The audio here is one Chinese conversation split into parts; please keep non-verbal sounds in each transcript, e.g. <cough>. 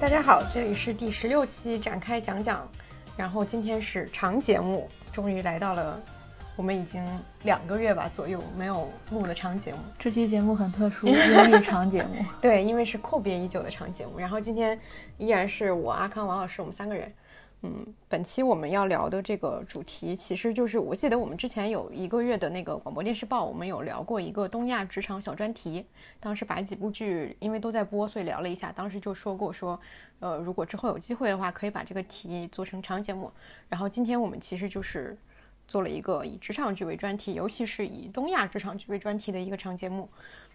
大家好，这里是第十六期展开讲讲，然后今天是长节目，终于来到了我们已经两个月吧左右没有录的长节目。这期节目很特殊，<laughs> 因为是长节目。对，因为是阔别已久的长节目。然后今天依然是我阿康、王老师，我们三个人。嗯，本期我们要聊的这个主题，其实就是我记得我们之前有一个月的那个广播电视报，我们有聊过一个东亚职场小专题。当时把几部剧因为都在播，所以聊了一下。当时就说过说，呃，如果之后有机会的话，可以把这个题做成长节目。然后今天我们其实就是做了一个以职场剧为专题，尤其是以东亚职场剧为专题的一个长节目。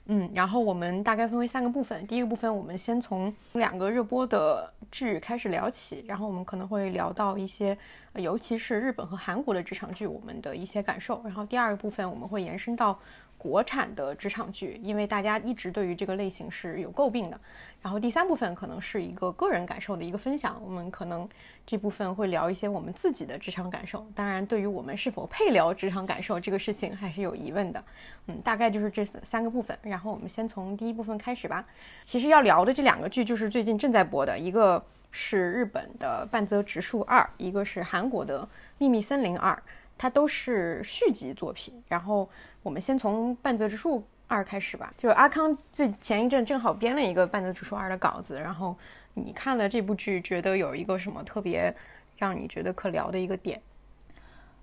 嗯，然后我们大概分为三个部分。第一个部分，我们先从两个热播的剧开始聊起，然后我们可能会聊到一些，尤其是日本和韩国的职场剧，我们的一些感受。然后第二个部分，我们会延伸到。国产的职场剧，因为大家一直对于这个类型是有诟病的。然后第三部分可能是一个个人感受的一个分享，我们可能这部分会聊一些我们自己的职场感受。当然，对于我们是否配聊职场感受这个事情还是有疑问的。嗯，大概就是这三个部分。然后我们先从第一部分开始吧。其实要聊的这两个剧就是最近正在播的，一个是日本的《半泽直树二》，一个是韩国的《秘密森林二》。它都是续集作品，然后我们先从《半泽直树二》开始吧。就是阿康最前一阵正好编了一个《半泽直树二》的稿子，然后你看了这部剧，觉得有一个什么特别让你觉得可聊的一个点？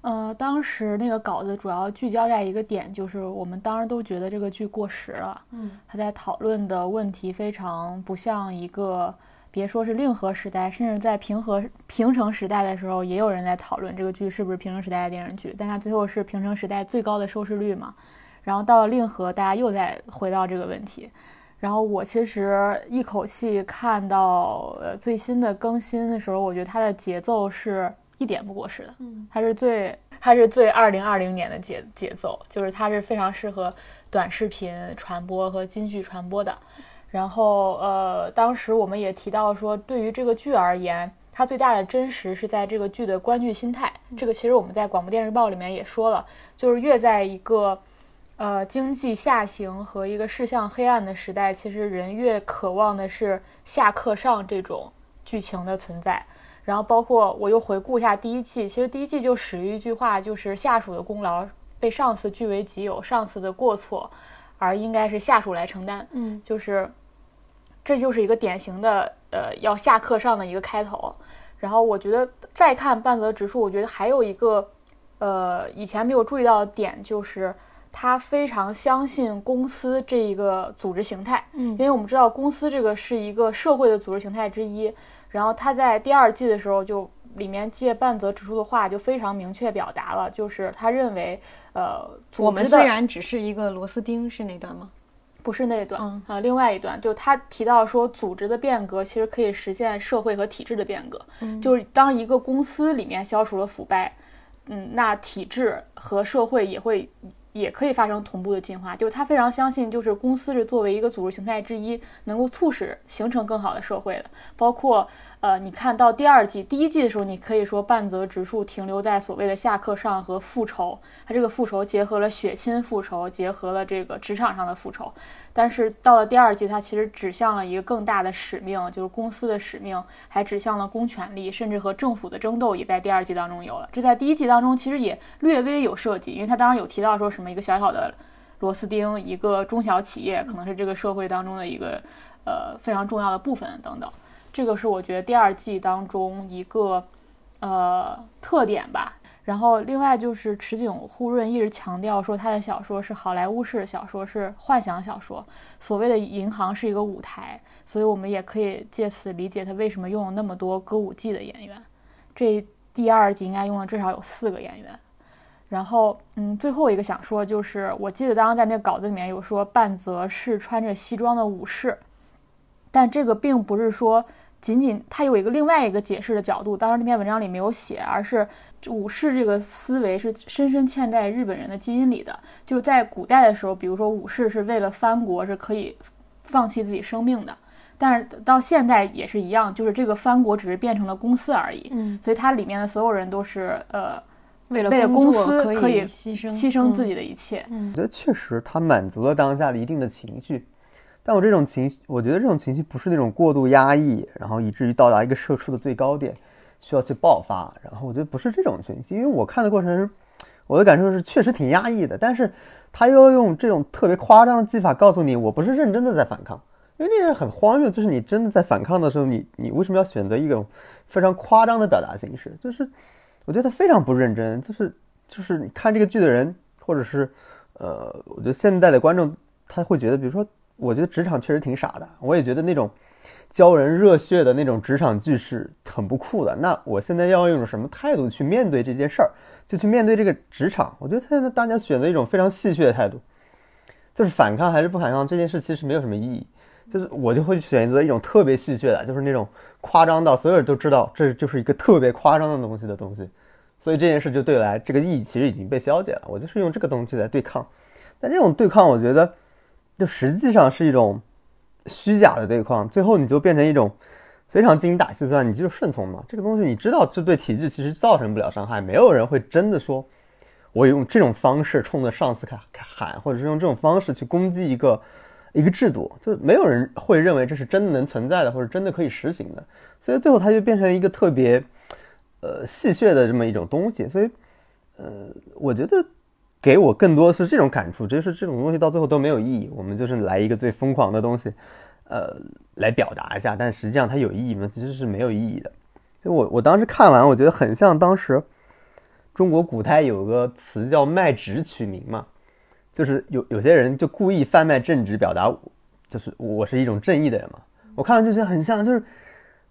呃，当时那个稿子主要聚焦在一个点，就是我们当时都觉得这个剧过时了。嗯，他在讨论的问题非常不像一个。别说是令和时代，甚至在平和平成时代的时候，也有人在讨论这个剧是不是平成时代的电视剧。但它最后是平成时代最高的收视率嘛？然后到了令和，大家又在回到这个问题。然后我其实一口气看到呃最新的更新的时候，我觉得它的节奏是一点不过时的。嗯，它是最它是最二零二零年的节节奏，就是它是非常适合短视频传播和金剧传播的。然后，呃，当时我们也提到说，对于这个剧而言，它最大的真实是在这个剧的观剧心态。这个其实我们在广播电视报里面也说了，就是越在一个，呃，经济下行和一个视向黑暗的时代，其实人越渴望的是下课上这种剧情的存在。然后，包括我又回顾一下第一季，其实第一季就始于一句话，就是下属的功劳被上司据为己有，上司的过错而应该是下属来承担。嗯，就是。这就是一个典型的呃要下课上的一个开头，然后我觉得再看半泽直树，我觉得还有一个呃以前没有注意到的点，就是他非常相信公司这一个组织形态，嗯，因为我们知道公司这个是一个社会的组织形态之一，然后他在第二季的时候就里面借半泽直树的话就非常明确表达了，就是他认为呃我们虽然只是一个螺丝钉，是那段吗？不是那一段啊，另外一段就他提到说，组织的变革其实可以实现社会和体制的变革。嗯，就是当一个公司里面消除了腐败，嗯，那体制和社会也会。也可以发生同步的进化，就是他非常相信，就是公司是作为一个组织形态之一，能够促使形成更好的社会的。包括呃，你看到第二季、第一季的时候，你可以说半泽直树停留在所谓的下课上和复仇，他这个复仇结合了血亲复仇，结合了这个职场上的复仇。但是到了第二季，它其实指向了一个更大的使命，就是公司的使命，还指向了公权力，甚至和政府的争斗也在第二季当中有了。这在第一季当中其实也略微有涉及，因为他当然有提到说什么一个小小的螺丝钉，一个中小企业可能是这个社会当中的一个呃非常重要的部分等等。这个是我觉得第二季当中一个呃特点吧。然后，另外就是池井户润一直强调说，他的小说是好莱坞式的小说，是幻想小说。所谓的银行是一个舞台，所以我们也可以借此理解他为什么用了那么多歌舞伎的演员。这第二季应该用了至少有四个演员。然后，嗯，最后一个想说就是，我记得当时在那个稿子里面有说半泽是穿着西装的武士，但这个并不是说。仅仅它有一个另外一个解释的角度，当然那篇文章里没有写，而是武士这个思维是深深嵌在日本人的基因里的。就是在古代的时候，比如说武士是为了藩国是可以放弃自己生命的，但是到现在也是一样，就是这个藩国只是变成了公司而已。嗯，所以它里面的所有人都是呃为了为了公司可以牺牲牺牲自己的一切。我觉得确实它满足了当下的一定的情绪。但我这种情绪，我觉得这种情绪不是那种过度压抑，然后以至于到达一个社畜的最高点，需要去爆发。然后我觉得不是这种情绪，因为我看的过程，我的感受是确实挺压抑的。但是他又用这种特别夸张的技法告诉你，我不是认真的在反抗，因为那是很荒谬。就是你真的在反抗的时候，你你为什么要选择一种非常夸张的表达形式？就是我觉得他非常不认真。就是就是你看这个剧的人，或者是呃，我觉得现代的观众他会觉得，比如说。我觉得职场确实挺傻的，我也觉得那种教人热血的那种职场剧是很不酷的。那我现在要用一种什么态度去面对这件事儿，就去面对这个职场？我觉得现在大家选择一种非常戏谑的态度，就是反抗还是不反抗这件事其实没有什么意义。就是我就会选择一种特别戏谑的，就是那种夸张到所有人都知道这就是一个特别夸张的东西的东西。所以这件事就对来这个意义其实已经被消解了。我就是用这个东西来对抗，但这种对抗我觉得。就实际上是一种虚假的对抗，最后你就变成一种非常精打细算，你就是顺从嘛。这个东西你知道，这对体制其实造成不了伤害。没有人会真的说，我用这种方式冲着上司喊喊，或者是用这种方式去攻击一个一个制度，就没有人会认为这是真的能存在的，或者真的可以实行的。所以最后它就变成一个特别呃戏谑的这么一种东西。所以呃，我觉得。给我更多是这种感触，就是这种东西到最后都没有意义。我们就是来一个最疯狂的东西，呃，来表达一下，但实际上它有意义吗？其实是没有意义的。就我我当时看完，我觉得很像当时中国古代有个词叫卖直取名嘛，就是有有些人就故意贩卖正直，表达就是我是一种正义的人嘛。我看完就觉得很像，就是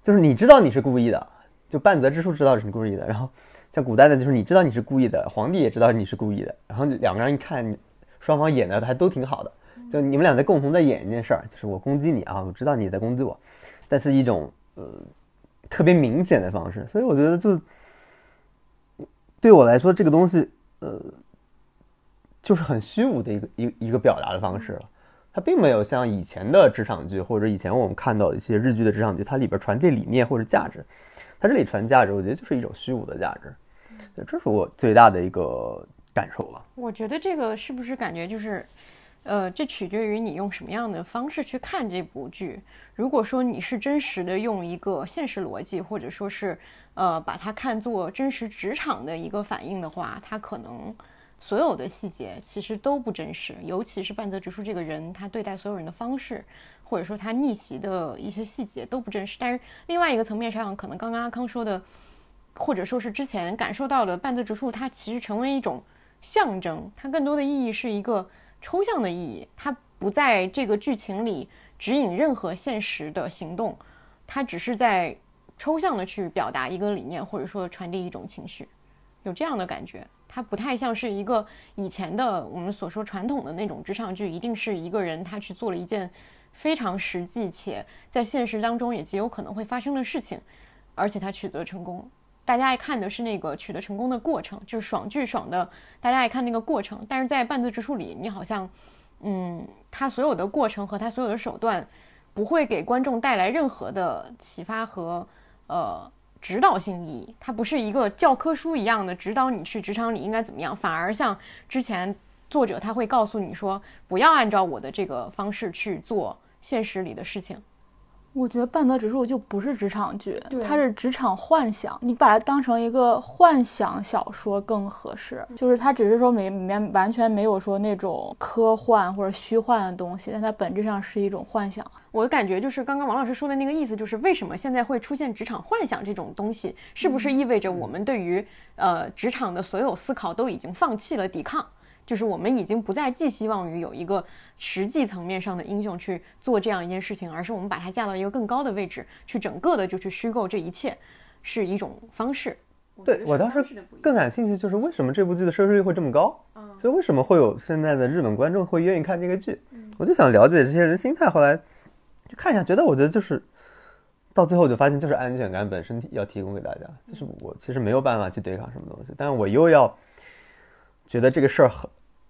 就是你知道你是故意的，就半泽直树知道是故意的，然后。像古代的，就是你知道你是故意的，皇帝也知道你是故意的，然后两个人一看，双方演的还都挺好的，就你们俩在共同在演一件事儿，就是我攻击你啊，我知道你在攻击我，但是一种呃特别明显的方式，所以我觉得就对我来说，这个东西呃就是很虚无的一个一一个表达的方式了，它并没有像以前的职场剧或者以前我们看到一些日剧的职场剧，它里边传递理念或者价值。它这里传价值，我觉得就是一种虚无的价值，这是我最大的一个感受了。我觉得这个是不是感觉就是，呃，这取决于你用什么样的方式去看这部剧。如果说你是真实的用一个现实逻辑，或者说是呃把它看作真实职场的一个反应的话，它可能所有的细节其实都不真实，尤其是半泽直树这个人，他对待所有人的方式。或者说他逆袭的一些细节都不真实，但是另外一个层面上，可能刚刚阿康说的，或者说是之前感受到的半泽直树，它其实成为一种象征，它更多的意义是一个抽象的意义，它不在这个剧情里指引任何现实的行动，它只是在抽象的去表达一个理念，或者说传递一种情绪，有这样的感觉，它不太像是一个以前的我们所说传统的那种职场剧，一定是一个人他去做了一件。非常实际且在现实当中也极有可能会发生的事情，而且他取得成功。大家爱看的是那个取得成功的过程，就是爽剧爽的，大家爱看那个过程。但是在半泽直树里，你好像，嗯，他所有的过程和他所有的手段，不会给观众带来任何的启发和呃指导性意义。它不是一个教科书一样的指导你去职场里应该怎么样，反而像之前作者他会告诉你说，不要按照我的这个方式去做。现实里的事情，我觉得半泽直树就不是职场剧，它是职场幻想。你把它当成一个幻想小说更合适，就是它只是说里面完全没有说那种科幻或者虚幻的东西，但它本质上是一种幻想。我的感觉就是刚刚王老师说的那个意思，就是为什么现在会出现职场幻想这种东西，是不是意味着我们对于呃职场的所有思考都已经放弃了抵抗？就是我们已经不再寄希望于有一个实际层面上的英雄去做这样一件事情，而是我们把它架到一个更高的位置，去整个的就去虚构这一切，是一种方式。对我当时更感兴趣，就是为什么这部剧的收视率会这么高？所以为什么会有现在的日本观众会愿意看这个剧？我就想了解这些人心态。后来就看一下，觉得我觉得就是到最后就发现，就是安全感本身要提供给大家，就是我其实没有办法去对抗什么东西，但是我又要觉得这个事儿很。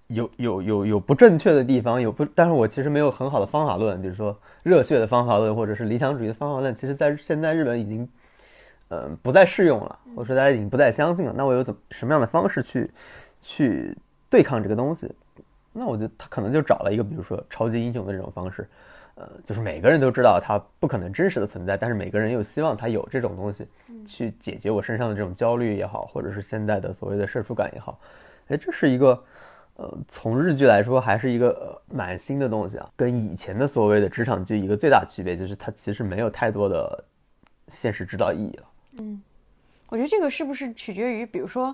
有有有有不正确的地方，有不，但是我其实没有很好的方法论，比如说热血的方法论，或者是理想主义的方法论，其实在现在日本已经，嗯，不再适用了，或者说大家已经不再相信了。那我有怎什么样的方式去去对抗这个东西？那我觉得他可能就找了一个，比如说超级英雄的这种方式，呃，就是每个人都知道他不可能真实的存在，但是每个人又希望他有这种东西，去解决我身上的这种焦虑也好，或者是现在的所谓的社畜感也好，哎，这是一个，呃，从日剧来说还是一个蛮新的东西啊，跟以前的所谓的职场剧一个最大区别就是它其实没有太多的现实指导意义了。嗯，我觉得这个是不是取决于，比如说，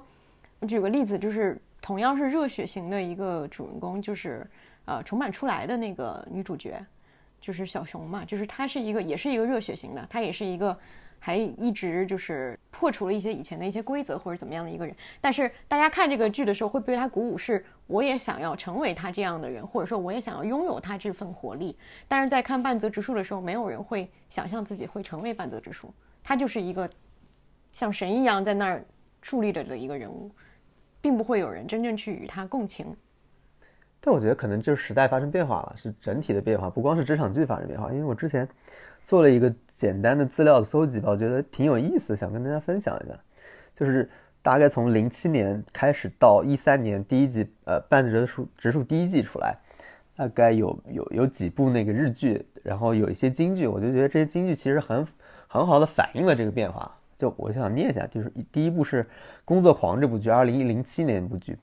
我举个例子，就是同样是热血型的一个主人公，就是呃重版出来的那个女主角。就是小熊嘛，就是她是一个，也是一个热血型的，她也是一个，还一直就是破除了一些以前的一些规则或者怎么样的一个人。但是大家看这个剧的时候会被他鼓舞，是我也想要成为他这样的人，或者说我也想要拥有他这份活力。但是在看半泽直树的时候，没有人会想象自己会成为半泽直树，他就是一个像神一样在那儿伫立着的一个人物，并不会有人真正去与他共情。但我觉得可能就是时代发生变化了，是整体的变化，不光是职场剧发生变化。因为我之前做了一个简单的资料的搜集吧，我觉得挺有意思，想跟大家分享一下。就是大概从零七年开始到一三年第一季，呃，半泽直树直树第一季出来，大概有有有几部那个日剧，然后有一些京剧，我就觉得这些京剧其实很很好的反映了这个变化。就我想念一下，就是第一部是《工作狂》这部剧，二零一零七年一部剧。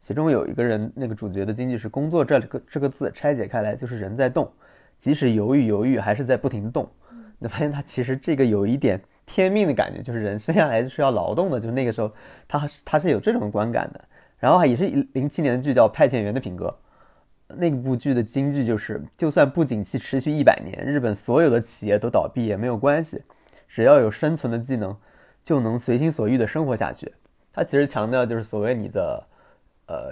其中有一个人，那个主角的经济是“工作”这个这个字拆解开来就是人在动，即使犹豫犹豫，还是在不停动。<laughs> 你发现他其实这个有一点天命的感觉，就是人生下来就是要劳动的，就是那个时候他他是有这种观感的。然后也是零七年的剧叫《派遣员的品格》，那部剧的金句就是：就算不景气持续一百年，日本所有的企业都倒闭也没有关系，只要有生存的技能，就能随心所欲的生活下去。他其实强调就是所谓你的。呃，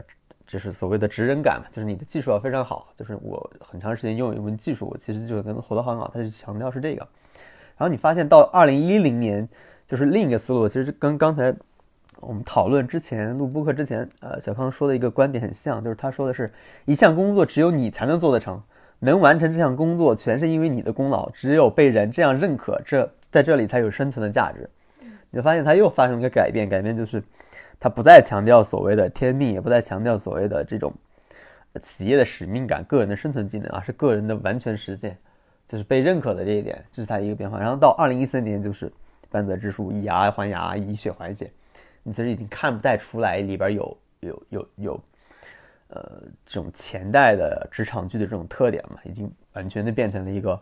就是所谓的职人感嘛，就是你的技术要非常好，就是我很长时间用一门技术，我其实就能活得很好。他就强调是这个。然后你发现到二零一零年，就是另一个思路，其实跟刚才我们讨论之前录播课之前，呃，小康说的一个观点很像，就是他说的是一项工作只有你才能做得成，能完成这项工作全是因为你的功劳，只有被人这样认可，这在这里才有生存的价值。你就发现他又发生了一个改变，改变就是。他不再强调所谓的天命，也不再强调所谓的这种企业的使命感、个人的生存技能，啊是个人的完全实现，就是被认可的这一点，这是他一个变化。然后到二零一三年，就是半泽直树以牙还牙，以血还血，你其实已经看不太出来里边有有有有，呃，这种前代的职场剧的这种特点嘛，已经完全的变成了一个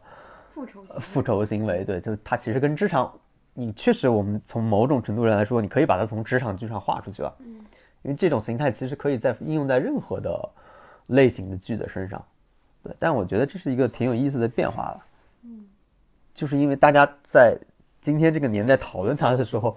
复仇复仇行为。对，就他其实跟职场。你确实，我们从某种程度上来说，你可以把它从职场剧上划出去了。嗯，因为这种形态其实可以在应用在任何的类型的剧的身上。对，但我觉得这是一个挺有意思的变化了。嗯，就是因为大家在今天这个年代讨论它的时候，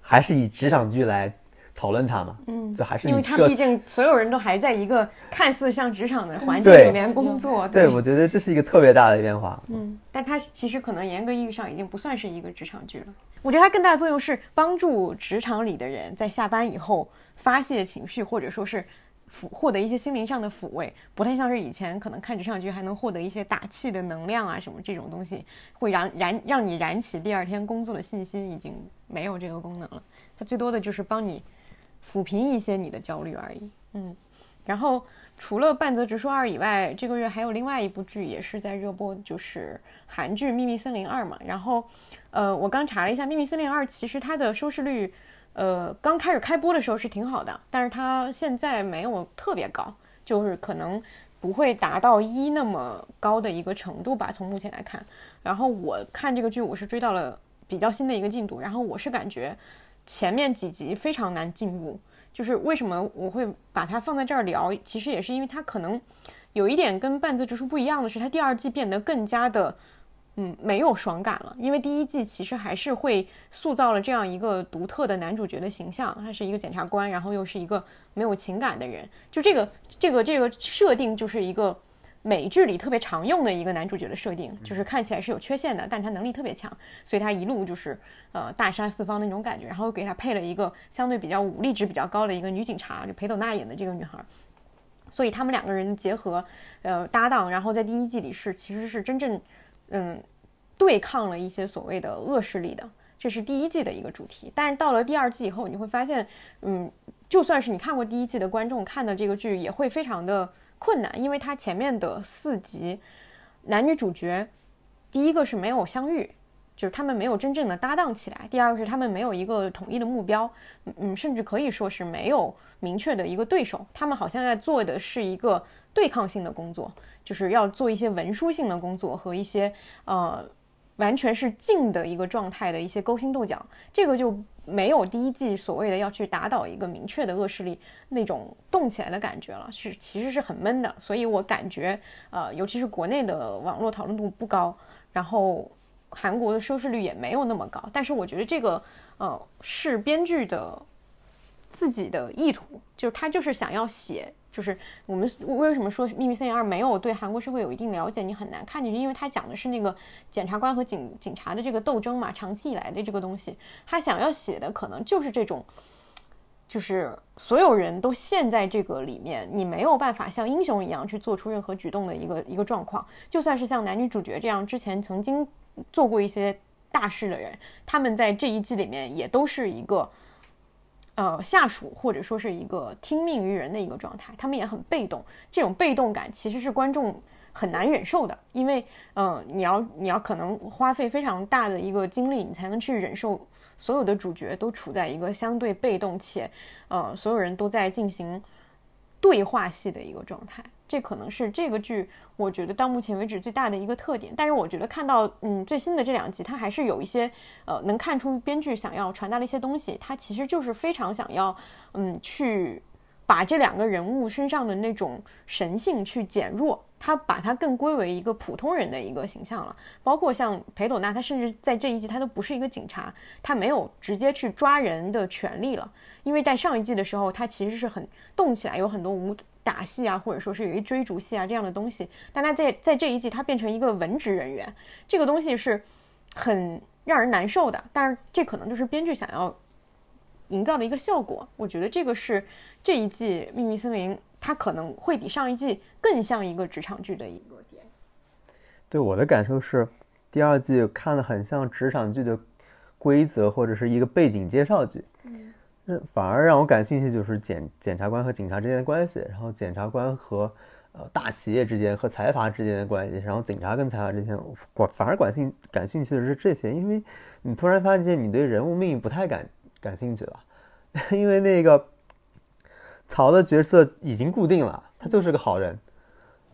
还是以职场剧来。讨论它嘛，嗯，这还是因为它毕竟所有人都还在一个看似像职场的环境里面工作，对，我觉得这是一个特别大的变化，嗯，但它其实可能严格意义上已经不算是一个职场剧了。我觉得它更大的作用是帮助职场里的人在下班以后发泄情绪，或者说是抚获得一些心灵上的抚慰，不太像是以前可能看职场剧还能获得一些打气的能量啊什么这种东西，会燃燃让你燃起第二天工作的信心，已经没有这个功能了。它最多的就是帮你。抚平一些你的焦虑而已，嗯，然后除了半泽直树二以外，这个月还有另外一部剧也是在热播，就是韩剧《秘密森林二》嘛。然后，呃，我刚查了一下，《秘密森林二》其实它的收视率，呃，刚开始开播的时候是挺好的，但是它现在没有特别高，就是可能不会达到一那么高的一个程度吧。从目前来看，然后我看这个剧，我是追到了比较新的一个进度，然后我是感觉。前面几集非常难进入，就是为什么我会把它放在这儿聊？其实也是因为它可能有一点跟半泽直树不一样的是，它第二季变得更加的，嗯，没有爽感了。因为第一季其实还是会塑造了这样一个独特的男主角的形象，他是一个检察官，然后又是一个没有情感的人，就这个这个这个设定就是一个。美剧里特别常用的一个男主角的设定，就是看起来是有缺陷的，但他能力特别强，所以他一路就是呃大杀四方的那种感觉。然后给他配了一个相对比较武力值比较高的一个女警察，就裴斗娜演的这个女孩。所以他们两个人结合，呃搭档，然后在第一季里是其实是真正嗯对抗了一些所谓的恶势力的，这是第一季的一个主题。但是到了第二季以后，你会发现，嗯，就算是你看过第一季的观众看的这个剧，也会非常的。困难，因为它前面的四集，男女主角，第一个是没有相遇，就是他们没有真正的搭档起来；第二个是他们没有一个统一的目标，嗯，甚至可以说是没有明确的一个对手。他们好像在做的是一个对抗性的工作，就是要做一些文书性的工作和一些呃。完全是静的一个状态的一些勾心斗角，这个就没有第一季所谓的要去打倒一个明确的恶势力那种动起来的感觉了，是其实是很闷的。所以我感觉，呃，尤其是国内的网络讨论度不高，然后韩国的收视率也没有那么高。但是我觉得这个，呃，是编剧的自己的意图，就是他就是想要写。就是我们为什么说《秘密森林二》没有对韩国社会有一定了解，你很难看进去，因为它讲的是那个检察官和警警察的这个斗争嘛，长期以来的这个东西，他想要写的可能就是这种，就是所有人都陷在这个里面，你没有办法像英雄一样去做出任何举动的一个一个状况。就算是像男女主角这样之前曾经做过一些大事的人，他们在这一季里面也都是一个。呃，下属或者说是一个听命于人的一个状态，他们也很被动。这种被动感其实是观众很难忍受的，因为，嗯，你要你要可能花费非常大的一个精力，你才能去忍受所有的主角都处在一个相对被动且，呃，所有人都在进行对话戏的一个状态。这可能是这个剧，我觉得到目前为止最大的一个特点。但是我觉得看到嗯最新的这两集，它还是有一些呃能看出编剧想要传达的一些东西。它其实就是非常想要嗯去把这两个人物身上的那种神性去减弱，他把它更归为一个普通人的一个形象了。包括像裴斗娜，他甚至在这一季他都不是一个警察，他没有直接去抓人的权利了。因为在上一季的时候，他其实是很动起来，有很多无。打戏啊，或者说是有一追逐戏啊这样的东西，但他在在这一季他变成一个文职人员，这个东西是很让人难受的。但是这可能就是编剧想要营造的一个效果。我觉得这个是这一季《秘密森林》它可能会比上一季更像一个职场剧的一个点。对我的感受是，第二季看了很像职场剧的规则或者是一个背景介绍剧。反而让我感兴趣就是检检察官和警察之间的关系，然后检察官和呃大企业之间和财阀之间的关系，然后警察跟财阀之间，管反而感兴感兴趣的是这些，因为你突然发现你对人物命运不太感感兴趣了，<laughs> 因为那个曹的角色已经固定了，他就是个好人，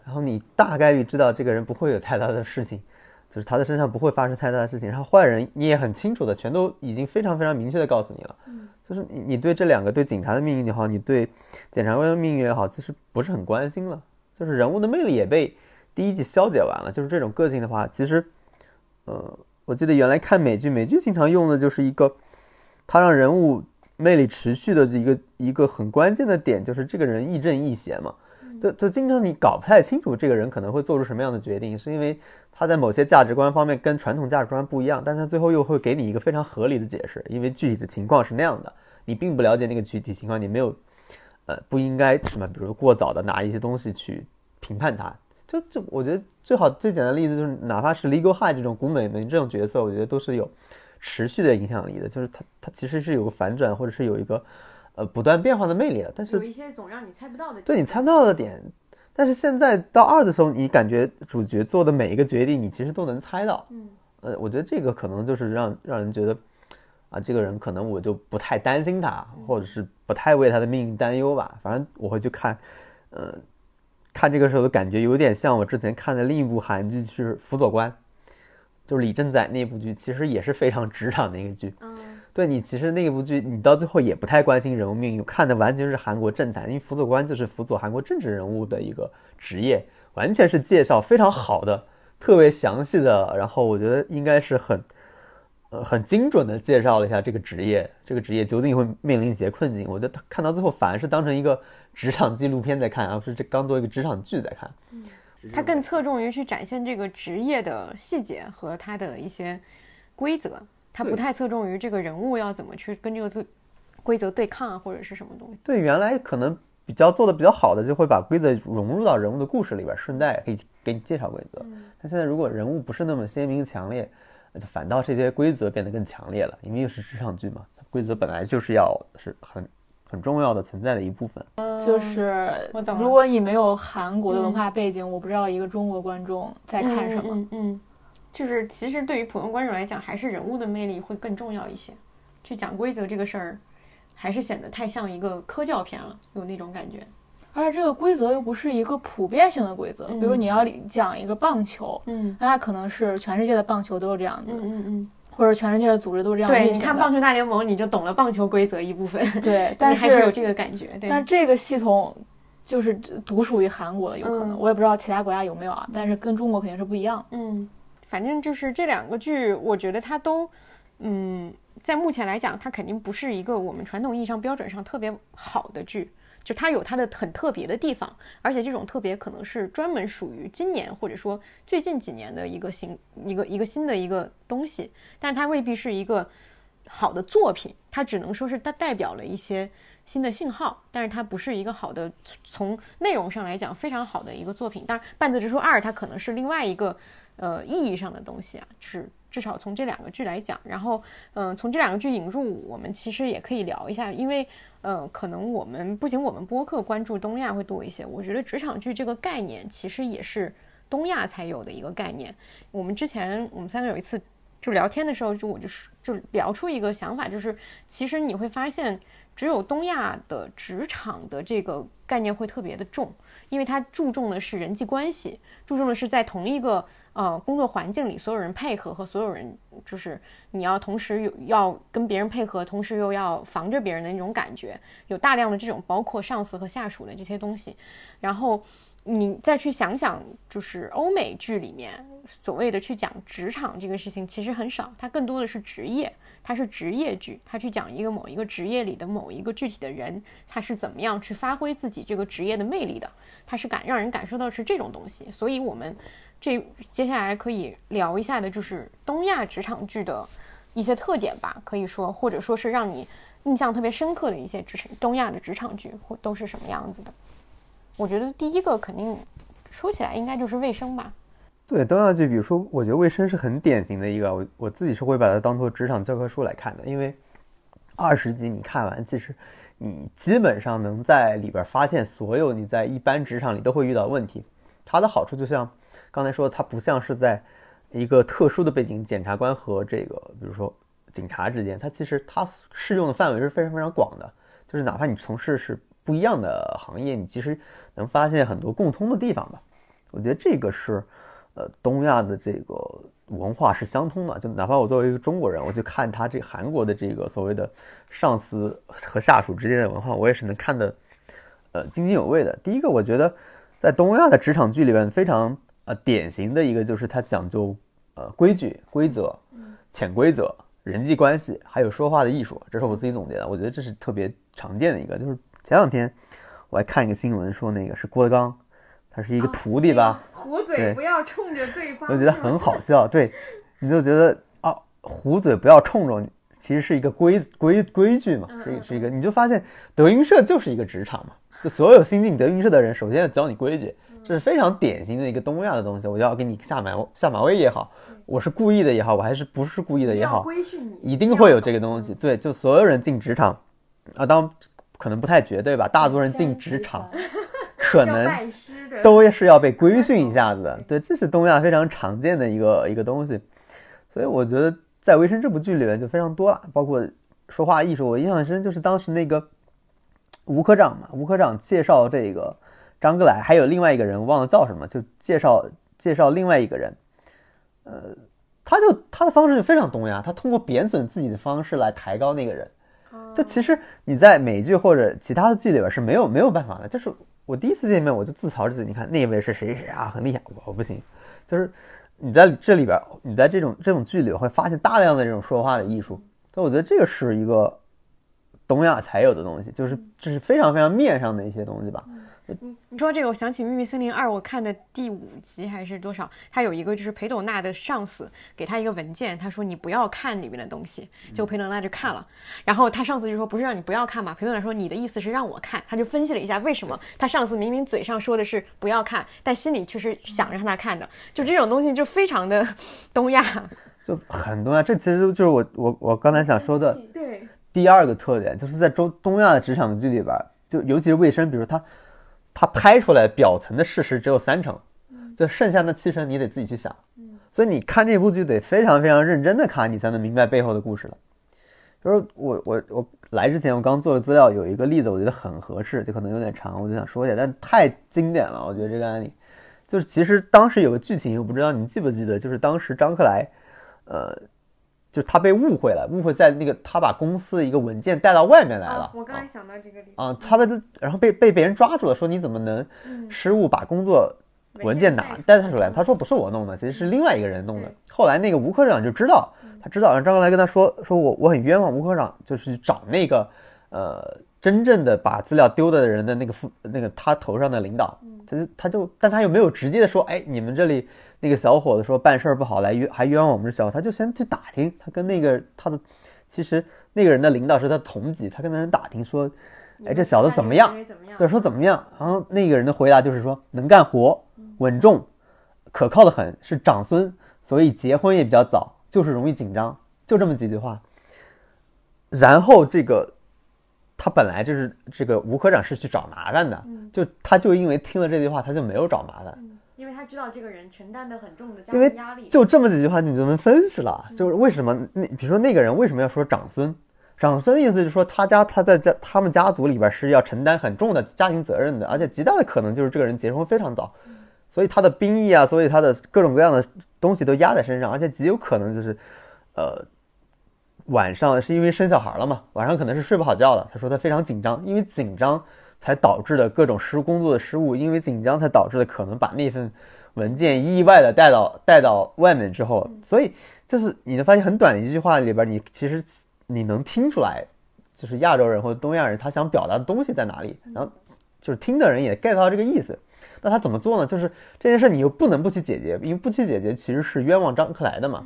然后你大概率知道这个人不会有太大的事情。就是他的身上不会发生太大的事情，然后坏人你也很清楚的，全都已经非常非常明确的告诉你了。嗯，就是你你对这两个对警察的命运也好，你对检察官的命运也好，其实不是很关心了。就是人物的魅力也被第一季消解完了。就是这种个性的话，其实，呃，我记得原来看美剧，美剧经常用的就是一个，他让人物魅力持续的一个一个很关键的点，就是这个人亦正亦邪嘛。就就经常你搞不太清楚这个人可能会做出什么样的决定，是因为他在某些价值观方面跟传统价值观不一样，但他最后又会给你一个非常合理的解释，因为具体的情况是那样的，你并不了解那个具体情况，你没有，呃，不应该什么，比如过早的拿一些东西去评判他。就就我觉得最好最简单的例子就是，哪怕是 Legal High 这种古美门这种角色，我觉得都是有持续的影响力的，就是他他其实是有个反转，或者是有一个。呃，不断变化的魅力了，但是有一些总让你猜不到的，对你猜不到的点。但是现在到二的时候，你感觉主角做的每一个决定，你其实都能猜到。嗯，呃，我觉得这个可能就是让让人觉得，啊，这个人可能我就不太担心他，或者是不太为他的命运担忧吧。反正我会去看，呃，看这个时候的感觉有点像我之前看的另一部韩剧，是《辅佐官》，就是李正宰那部剧，其实也是非常职场的一个剧。嗯。对你其实那部剧，你到最后也不太关心人物命运，看的完全是韩国政坛，因为辅佐官就是辅佐韩国政治人物的一个职业，完全是介绍非常好的、特别详细的，然后我觉得应该是很，呃，很精准的介绍了一下这个职业，这个职业究竟会面临一些困境。我觉得看到最后反而是当成一个职场纪录片在看，而不是这刚做一个职场剧在看。嗯，它更侧重于去展现这个职业的细节和它的一些规则。他不太侧重于这个人物要怎么去跟这个对规则对抗啊，或者是什么东西。对，原来可能比较做的比较好的，就会把规则融入到人物的故事里边，顺带可以给你介绍规则。但现在如果人物不是那么鲜明强烈，就反倒这些规则变得更强烈了，因为又是职场剧嘛，规则本来就是要是很很重要的存在的一部分。就是如果你没有韩国的文化背景，我不知道一个中国观众在看什么。嗯，就是其实对于普通观众来讲，还是人物的魅力会更重要一些。去讲规则这个事儿，还是显得太像一个科教片了，有那种感觉。而且这个规则又不是一个普遍性的规则，比如你要讲一个棒球，嗯，那可能是全世界的棒球都是这样的，嗯嗯嗯。或者全世界的组织都是这样对，你看棒球大联盟，你就懂了棒球规则一部分。对，<laughs> 但是还是有这个感觉。但这个系统就是独属于韩国的，有可能我也不知道其他国家有没有啊。但是跟中国肯定是不一样。嗯，反正就是这两个剧，我觉得它都，嗯，在目前来讲，它肯定不是一个我们传统意义上标准上特别好的剧。就它有它的很特别的地方，而且这种特别可能是专门属于今年或者说最近几年的一个新一个一个新的一个东西，但它未必是一个好的作品，它只能说是它代表了一些新的信号，但是它不是一个好的从内容上来讲非常好的一个作品。当然，《半泽直树二》它可能是另外一个呃意义上的东西啊，是至少从这两个剧来讲，然后嗯，从这两个剧引入，我们其实也可以聊一下，因为。呃，可能我们不仅我们播客关注东亚会多一些，我觉得职场剧这个概念其实也是东亚才有的一个概念。我们之前我们三个有一次就聊天的时候，就我就是就聊出一个想法，就是其实你会发现，只有东亚的职场的这个概念会特别的重，因为它注重的是人际关系，注重的是在同一个。呃，工作环境里所有人配合和所有人，就是你要同时有要跟别人配合，同时又要防着别人的那种感觉，有大量的这种包括上司和下属的这些东西。然后你再去想想，就是欧美剧里面所谓的去讲职场这个事情，其实很少，它更多的是职业，它是职业剧，它去讲一个某一个职业里的某一个具体的人，他是怎么样去发挥自己这个职业的魅力的，他是感让人感受到是这种东西。所以我们。这接下来可以聊一下的，就是东亚职场剧的一些特点吧，可以说，或者说是让你印象特别深刻的一些职东亚的职场剧，或都是什么样子的？我觉得第一个肯定说起来应该就是卫生吧。对，都要去，比如说，我觉得卫生是很典型的一个，我我自己是会把它当做职场教科书来看的，因为二十集你看完，其实你基本上能在里边发现所有你在一般职场里都会遇到的问题。它的好处就像。刚才说的，它不像是在一个特殊的背景，检察官和这个，比如说警察之间，它其实它适用的范围是非常非常广的。就是哪怕你从事是不一样的行业，你其实能发现很多共通的地方吧。我觉得这个是，呃，东亚的这个文化是相通的。就哪怕我作为一个中国人，我去看他这韩国的这个所谓的上司和下属之间的文化，我也是能看得呃津津有味的。第一个，我觉得在东亚的职场剧里面非常。呃，典型的一个就是它讲究呃规矩、规则、潜规则、人际关系，还有说话的艺术。这是我自己总结的，我觉得这是特别常见的一个。就是前两天我还看一个新闻，说那个是郭德纲，他是一个徒弟吧？壶嘴不要冲着对方。我觉得很好笑，对，你就觉得啊，壶嘴不要冲着，其实是一个规规规矩嘛，是是一个，你就发现德云社就是一个职场嘛，就所有新进德云社的人，首先要教你规矩。这是非常典型的一个东亚的东西，我要给你下马下马威也好，我是故意的也好，我还是不是故意的也好，一定会有这个东西。对，就所有人进职场，啊，当可能不太绝对吧，大多人进职场，<laughs> 可能都是要被规训一下子的。对，这是东亚非常常见的一个一个东西。所以我觉得在《维生》这部剧里面就非常多了，包括说话艺术，我印象深，就是当时那个吴科长嘛，吴科长介绍这个。张哥来，还有另外一个人，忘了叫什么，就介绍介绍另外一个人，呃，他就他的方式就非常东亚，他通过贬损自己的方式来抬高那个人。就其实你在美剧或者其他的剧里边是没有没有办法的。就是我第一次见面我就自嘲自己，你看那位是谁谁啊，很厉害，我不行。就是你在这里边，你在这种这种剧里会发现大量的这种说话的艺术，所以我觉得这个是一个东亚才有的东西，就是这是非常非常面上的一些东西吧。你说这个，我想起《秘密森林二》，我看的第五集还是多少？他有一个就是裴斗娜的上司给他一个文件，他说你不要看里面的东西，结果裴斗娜就看了，然后他上司就说不是让你不要看嘛？裴斗娜说你的意思是让我看，他就分析了一下为什么他上司明明嘴上说的是不要看，但心里却是想让他看的，就这种东西就非常的 <laughs> 东亚，<laughs> 就很东亚。这其实就是我我我刚才想说的。对。第二个特点，就是在中东亚的职场剧里边，就尤其是卫生，比如他他拍出来表层的事实只有三成，就剩下那七成你得自己去想。所以你看这部剧得非常非常认真的看，你才能明白背后的故事了。就是我我我来之前我刚做的资料有一个例子，我觉得很合适，就可能有点长，我就想说一下，但太经典了，我觉得这个案例就是其实当时有个剧情，我不知道你记不记得，就是当时张克莱，呃，就是他被误会了，误会在那个他把公司的一个文件带到外面来了。我刚才想到这个例子啊，他被然后被被别人抓住了，说你怎么能失误把工作文件拿带出来？他说不是我弄的，其实是另外一个人弄的。后来那个吴科长就知道，他知道，让张刚来跟他说，说我我很冤枉，吴科长就是找那个呃真正的把资料丢的人的那个副那个他头上的领导。他就他就，但他又没有直接的说，哎，你们这里那个小伙子说办事儿不好，来冤还冤枉我们这小伙，他就先去打听，他跟那个他的，其实那个人的领导是他同级，他跟那人打听说，哎，这小子怎么样？对，说怎么样？然后那个人的回答就是说，能干活，稳重，可靠的很，是长孙，所以结婚也比较早，就是容易紧张，就这么几句话。然后这个。他本来就是这个吴科长是去找麻烦的，就他就因为听了这句话，他就没有找麻烦，因为他知道这个人承担的很重的家庭压力。就这么几句话，你就能分析了，就是为什么那比如说那个人为什么要说长孙？长孙的意思就是说他家他在家他们家族里边是要承担很重的家庭责任的，而且极大的可能就是这个人结婚非常早，所以他的兵役啊，所以他的各种各样的东西都压在身上，而且极有可能就是，呃。晚上是因为生小孩了嘛？晚上可能是睡不好觉的。他说他非常紧张，因为紧张才导致的各种失工作的失误，因为紧张才导致的可能把那份文件意外的带到带到外面之后，所以就是你能发现很短的一句话里边，你其实你能听出来，就是亚洲人或者东亚人他想表达的东西在哪里，然后就是听的人也 get 到这个意思。那他怎么做呢？就是这件事你又不能不去解决，因为不去解决其实是冤枉张克莱的嘛。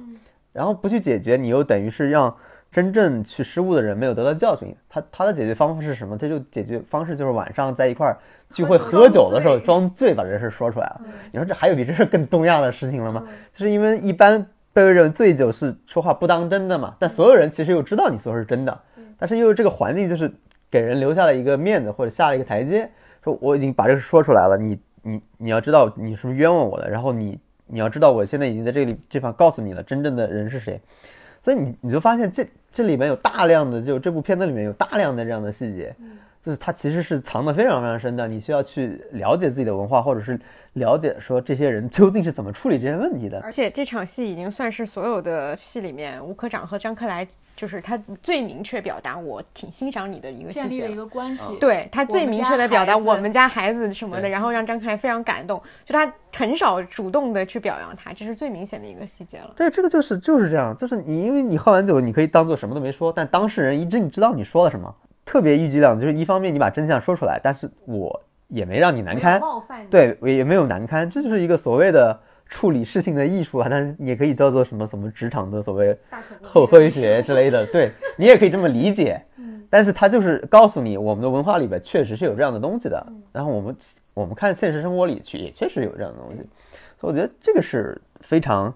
然后不去解决，你又等于是让真正去失误的人没有得到教训。他他的解决方法是什么？他就解决方式就是晚上在一块儿聚会喝酒的时候装醉，把这事说出来了。你说这还有比这事更东亚的事情了吗？就是因为一般被认为醉酒是说话不当真的嘛，但所有人其实又知道你说是真的，但是又是这个环境就是给人留下了一个面子或者下了一个台阶，说我已经把这个说出来了，你你你要知道你是冤枉我的，然后你。你要知道，我现在已经在这里这方告诉你了，真正的人是谁，所以你你就发现这这里面有大量的，就这部片子里面有大量的这样的细节，就是它其实是藏得非常非常深的，你需要去了解自己的文化，或者是。了解说这些人究竟是怎么处理这些问题的，而且这场戏已经算是所有的戏里面吴科长和张克莱就是他最明确表达我挺欣赏你的一个建立了一个关系，对他最明确的表达我们家孩子什么的，然后让张克莱非常感动，就他很少主动的去表扬他，这是最明显的一个细节了。对，这个就是就是这样，就是你因为你喝完酒你可以当做什么都没说，但当事人一直你知道你说了什么，特别一举两就是一方面你把真相说出来，但是我。也没让你难堪，对，也没有难堪，这就是一个所谓的处理事情的艺术啊，但也可以叫做什么什么职场的所谓厚黑学之类的，<laughs> 对你也可以这么理解。但是他就是告诉你，我们的文化里边确实是有这样的东西的，然后我们我们看现实生活里去也确实有这样的东西，所以我觉得这个是非常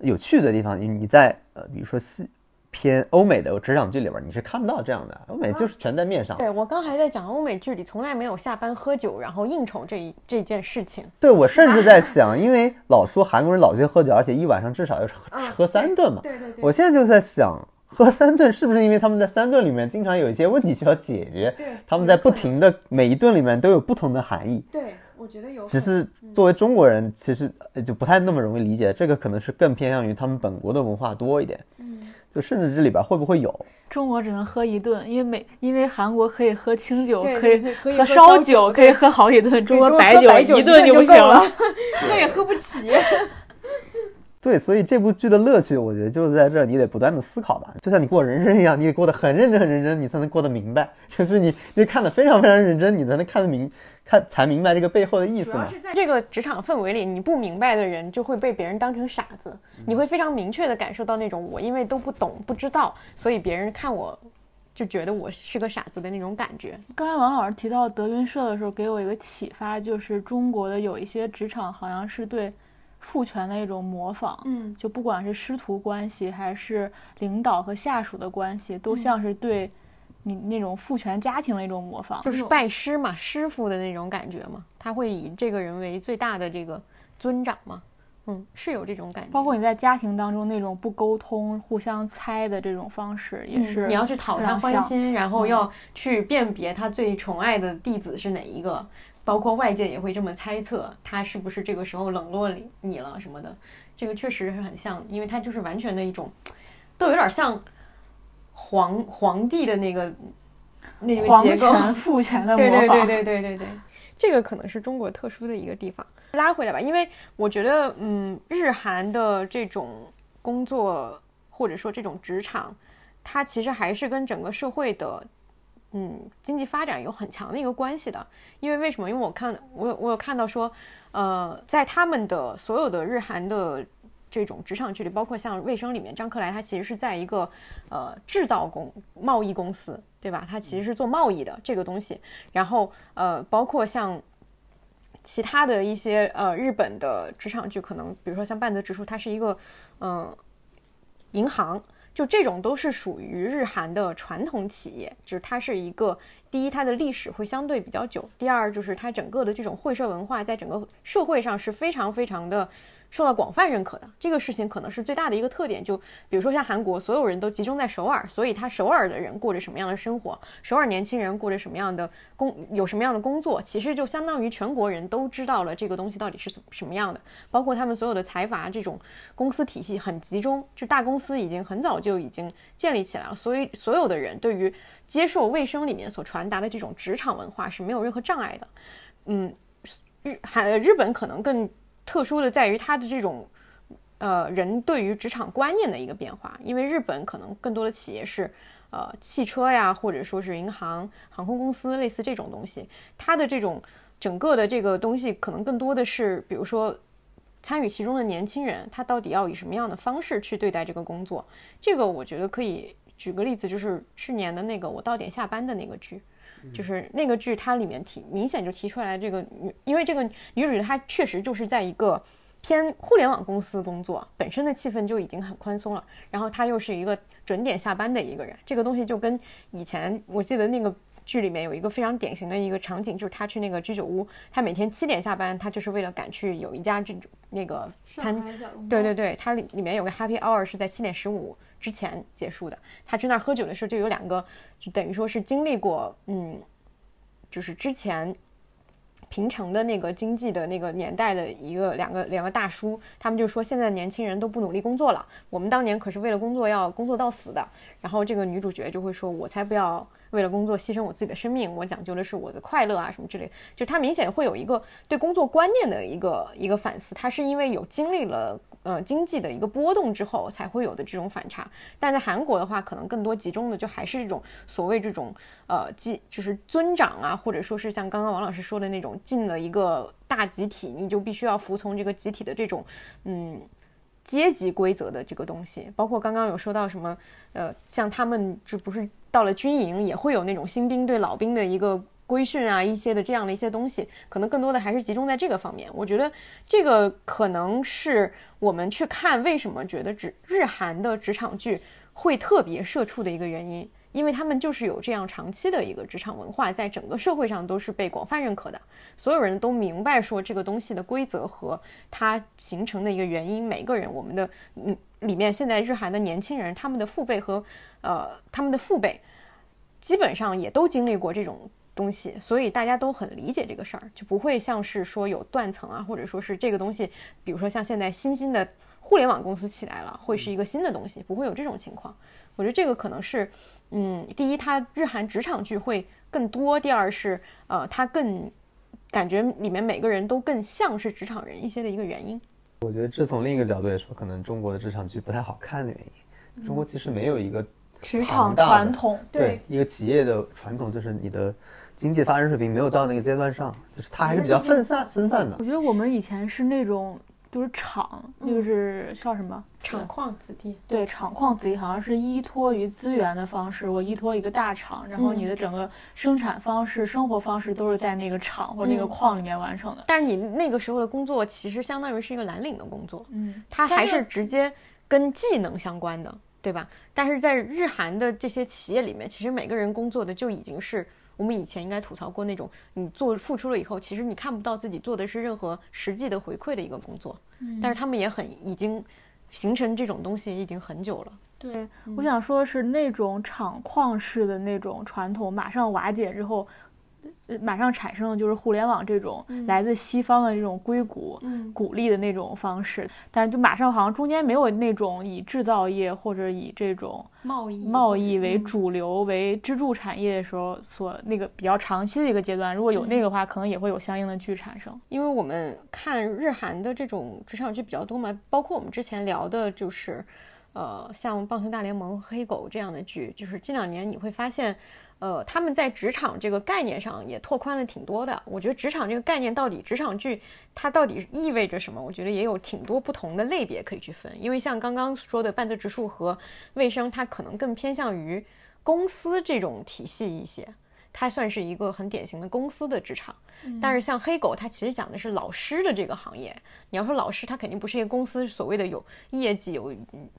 有趣的地方。你你在呃，比如说西。偏欧美的职场剧里边，你是看不到这样的。欧美就是全在面上。对我刚还在讲，欧美剧里从来没有下班喝酒然后应酬这一这件事情。对我甚至在 <laughs> 想，因为老说韩国人老去喝酒，而且一晚上至少要喝三顿嘛。对对对。我现在就在想，喝三顿是不是因为他们在三顿里面经常有一些问题需要解决？对。他们在不停的每一顿里面都有不同的含义。对，我觉得有。只是作为中国人，其实就不太那么容易理解。这个可能是更偏向于他们本国的文化多一点。嗯。就甚至这里边会不会有？中国只能喝一顿，因为每因为韩国可以喝清酒，可以喝烧酒，可以喝好几顿。中国白酒一顿就不行了，<laughs> 喝也喝不起。对，所以这部剧的乐趣，我觉得就是在这儿，你得不断的思考吧，就像你过人生一样，你得过得很认真、很认真，你才能过得明白。<laughs> 就是你，你看得非常非常认真，你才能看得明，看才明白这个背后的意思嘛。是在这个职场氛围里，你不明白的人就会被别人当成傻子，你会非常明确的感受到那种我因为都不懂、不知道，所以别人看我就觉得我是个傻子的那种感觉。刚才王老师提到德云社的时候，给我一个启发，就是中国的有一些职场好像是对。父权的一种模仿，嗯，就不管是师徒关系，还是领导和下属的关系，都像是对你那种父权家庭的一种模仿，就是拜师嘛，师傅的那种感觉嘛，他会以这个人为最大的这个尊长嘛。嗯，是有这种感觉。包括你在家庭当中那种不沟通、互相猜的这种方式，也是你要去讨他欢心，然后要去辨别他最宠爱的弟子是哪一个。包括外界也会这么猜测，他是不是这个时候冷落你了什么的。这个确实是很像，因为他就是完全的一种，都有点像皇皇帝的那个那个结构，父权的 <laughs> 模仿。对对对对对对对，这个可能是中国特殊的一个地方。拉回来吧，因为我觉得，嗯，日韩的这种工作或者说这种职场，它其实还是跟整个社会的，嗯，经济发展有很强的一个关系的。因为为什么？因为我看我有我有看到说，呃，在他们的所有的日韩的这种职场剧里，包括像卫生里面，张克莱他其实是在一个呃制造公贸易公司，对吧？他其实是做贸易的这个东西。然后呃，包括像。其他的一些呃日本的职场剧，可能比如说像半泽直树，它是一个嗯银行，就这种都是属于日韩的传统企业，就是它是一个第一，它的历史会相对比较久；第二，就是它整个的这种会社文化在整个社会上是非常非常的。受到广泛认可的这个事情，可能是最大的一个特点。就比如说像韩国，所有人都集中在首尔，所以他首尔的人过着什么样的生活，首尔年轻人过着什么样的工，有什么样的工作，其实就相当于全国人都知道了这个东西到底是什么样的。包括他们所有的财阀这种公司体系很集中，就大公司已经很早就已经建立起来了，所以所有的人对于接受卫生里面所传达的这种职场文化是没有任何障碍的。嗯，日韩日本可能更。特殊的在于它的这种，呃，人对于职场观念的一个变化。因为日本可能更多的企业是，呃，汽车呀，或者说是银行、航空公司类似这种东西，它的这种整个的这个东西可能更多的是，比如说参与其中的年轻人，他到底要以什么样的方式去对待这个工作？这个我觉得可以举个例子，就是去年的那个《我到点下班》的那个剧。就是那个剧，它里面提明显就提出来这个女，因为这个女主角她确实就是在一个偏互联网公司工作，本身的气氛就已经很宽松了。然后她又是一个准点下班的一个人，这个东西就跟以前我记得那个剧里面有一个非常典型的一个场景，就是她去那个居酒屋，她每天七点下班，她就是为了赶去有一家这种那个餐，对对对，它里里面有个 Happy Hour 是在七点十五。之前结束的，他去那儿喝酒的时候，就有两个，就等于说是经历过，嗯，就是之前平城的那个经济的那个年代的一个两个两个大叔，他们就说现在年轻人都不努力工作了，我们当年可是为了工作要工作到死的。然后这个女主角就会说，我才不要为了工作牺牲我自己的生命，我讲究的是我的快乐啊什么之类。就她明显会有一个对工作观念的一个一个反思，她是因为有经历了。呃，经济的一个波动之后才会有的这种反差，但在韩国的话，可能更多集中的就还是这种所谓这种呃，即就是尊长啊，或者说是像刚刚王老师说的那种进了一个大集体，你就必须要服从这个集体的这种嗯阶级规则的这个东西。包括刚刚有说到什么呃，像他们这不是到了军营也会有那种新兵对老兵的一个。规训啊，一些的这样的一些东西，可能更多的还是集中在这个方面。我觉得这个可能是我们去看为什么觉得职日韩的职场剧会特别社畜的一个原因，因为他们就是有这样长期的一个职场文化，在整个社会上都是被广泛认可的，所有人都明白说这个东西的规则和它形成的一个原因。每个人，我们的嗯里面现在日韩的年轻人，他们的父辈和呃他们的父辈，基本上也都经历过这种。东西，所以大家都很理解这个事儿，就不会像是说有断层啊，或者说是这个东西，比如说像现在新兴的互联网公司起来了，会是一个新的东西，不会有这种情况。我觉得这个可能是，嗯，第一，它日韩职场剧会更多；第二是，呃，它更感觉里面每个人都更像是职场人一些的一个原因。我觉得这从另一个角度来说，可能中国的职场剧不太好看的原因。中国其实没有一个职场传统，对一个企业的传统就是你的。经济发展水平没有到那个阶段上，就是它还是比较分散分散的。我觉得我们以前是那种就是厂，就是叫什么厂矿子弟，对厂矿子弟，好像是依托于资源的方式，我依托一个大厂，然后你的整个生产方式、生活方式都是在那个厂或者那个矿里面完成的。但是你那个时候的工作其实相当于是一个蓝领的工作，嗯，它还是直接跟技能相关的。对吧？但是在日韩的这些企业里面，其实每个人工作的就已经是我们以前应该吐槽过那种，你做付出了以后，其实你看不到自己做的是任何实际的回馈的一个工作。嗯，但是他们也很已经形成这种东西已经很久了。对，我想说的是那种厂矿式的那种传统马上瓦解之后。马上产生的就是互联网这种来自西方的这种硅谷鼓励的那种方式，但是就马上好像中间没有那种以制造业或者以这种贸易贸易为主流为支柱产业的时候所那个比较长期的一个阶段，如果有那个话，可能也会有相应的剧产生。因为我们看日韩的这种职场剧比较多嘛，包括我们之前聊的就是，呃，像《棒球大联盟》《黑狗》这样的剧，就是近两年你会发现。呃，他们在职场这个概念上也拓宽了挺多的。我觉得职场这个概念到底，职场剧它到底意味着什么？我觉得也有挺多不同的类别可以去分。因为像刚刚说的半泽直树和卫生，它可能更偏向于公司这种体系一些。它算是一个很典型的公司的职场，但是像黑狗，它其实讲的是老师的这个行业。你要说老师，他肯定不是一个公司所谓的有业绩、有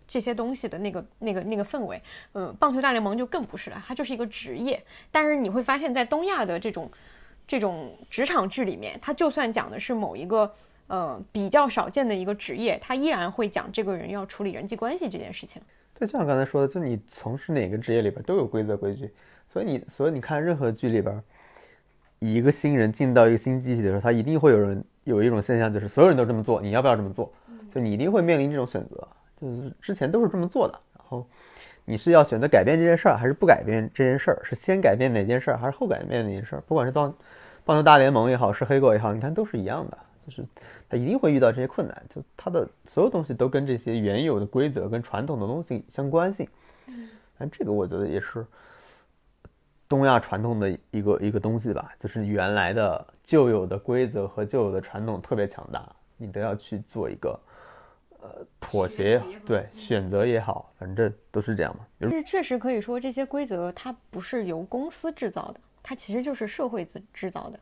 这些东西的那个、那个、那个氛围。嗯，棒球大联盟就更不是了，它就是一个职业。但是你会发现在东亚的这种这种职场剧里面，它就算讲的是某一个呃比较少见的一个职业，它依然会讲这个人要处理人际关系这件事情。对，就像刚才说的，就你从事哪个职业里边都有规则规矩。所以你，所以你看任何剧里边，一个新人进到一个新机器的时候，他一定会有人有一种现象，就是所有人都这么做，你要不要这么做？就你一定会面临这种选择，就是之前都是这么做的，然后你是要选择改变这件事儿，还是不改变这件事儿？是先改变哪件事儿，还是后改变哪件事儿？不管是棒棒球大联盟也好，是黑狗也好，你看都是一样的，就是他一定会遇到这些困难，就他的所有东西都跟这些原有的规则跟传统的东西相关性。但，这个我觉得也是。东亚传统的一个一个东西吧，就是原来的旧有的规则和旧有的传统特别强大，你都要去做一个呃妥协，对选择也好，反正都是这样嘛。是确实可以说，这些规则它不是由公司制造的，它其实就是社会制制造的，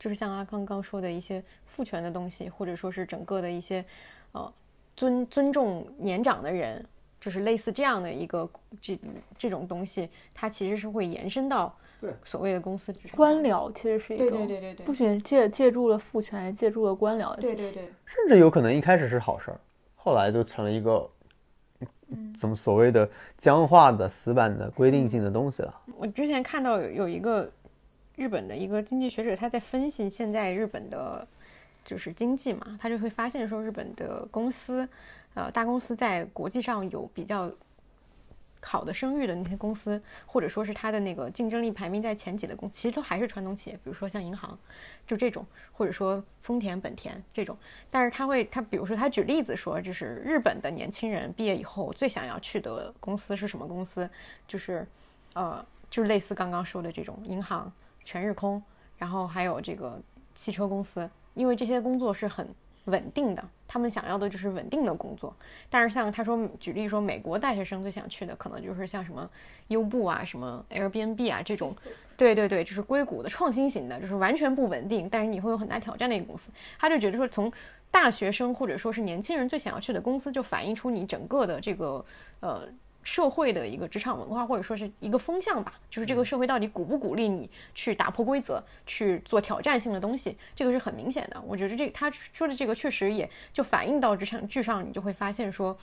就是像阿康刚说的一些父权的东西，或者说是整个的一些呃尊尊重年长的人。就是类似这样的一个这这种东西，它其实是会延伸到对所谓的公司官僚，其实是一个对对对对对，不仅借借助了父权，借助了官僚的对对对，甚至有可能一开始是好事儿，后来就成了一个怎么所谓的僵化的死板的规定性的东西了。我之前看到有有一个日本的一个经济学者，他在分析现在日本的，就是经济嘛，他就会发现说日本的公司。呃，大公司在国际上有比较好的声誉的那些公司，或者说是它的那个竞争力排名在前几的公司，其实都还是传统企业，比如说像银行，就这种，或者说丰田、本田这种。但是他会，他比如说他举例子说，就是日本的年轻人毕业以后最想要去的公司是什么公司？就是，呃，就是类似刚刚说的这种银行、全日空，然后还有这个汽车公司，因为这些工作是很。稳定的，他们想要的就是稳定的工作。但是像他说，举例说，美国大学生最想去的，可能就是像什么优步啊、什么 Airbnb 啊这种。对对对，就是硅谷的创新型的，就是完全不稳定，但是你会有很大挑战的一个公司。他就觉得说，从大学生或者说是年轻人最想要去的公司，就反映出你整个的这个呃。社会的一个职场文化，或者说是一个风向吧，就是这个社会到底鼓不鼓励你去打破规则，去做挑战性的东西，这个是很明显的。我觉得这他说的这个确实也就反映到职场剧上，你就会发现说。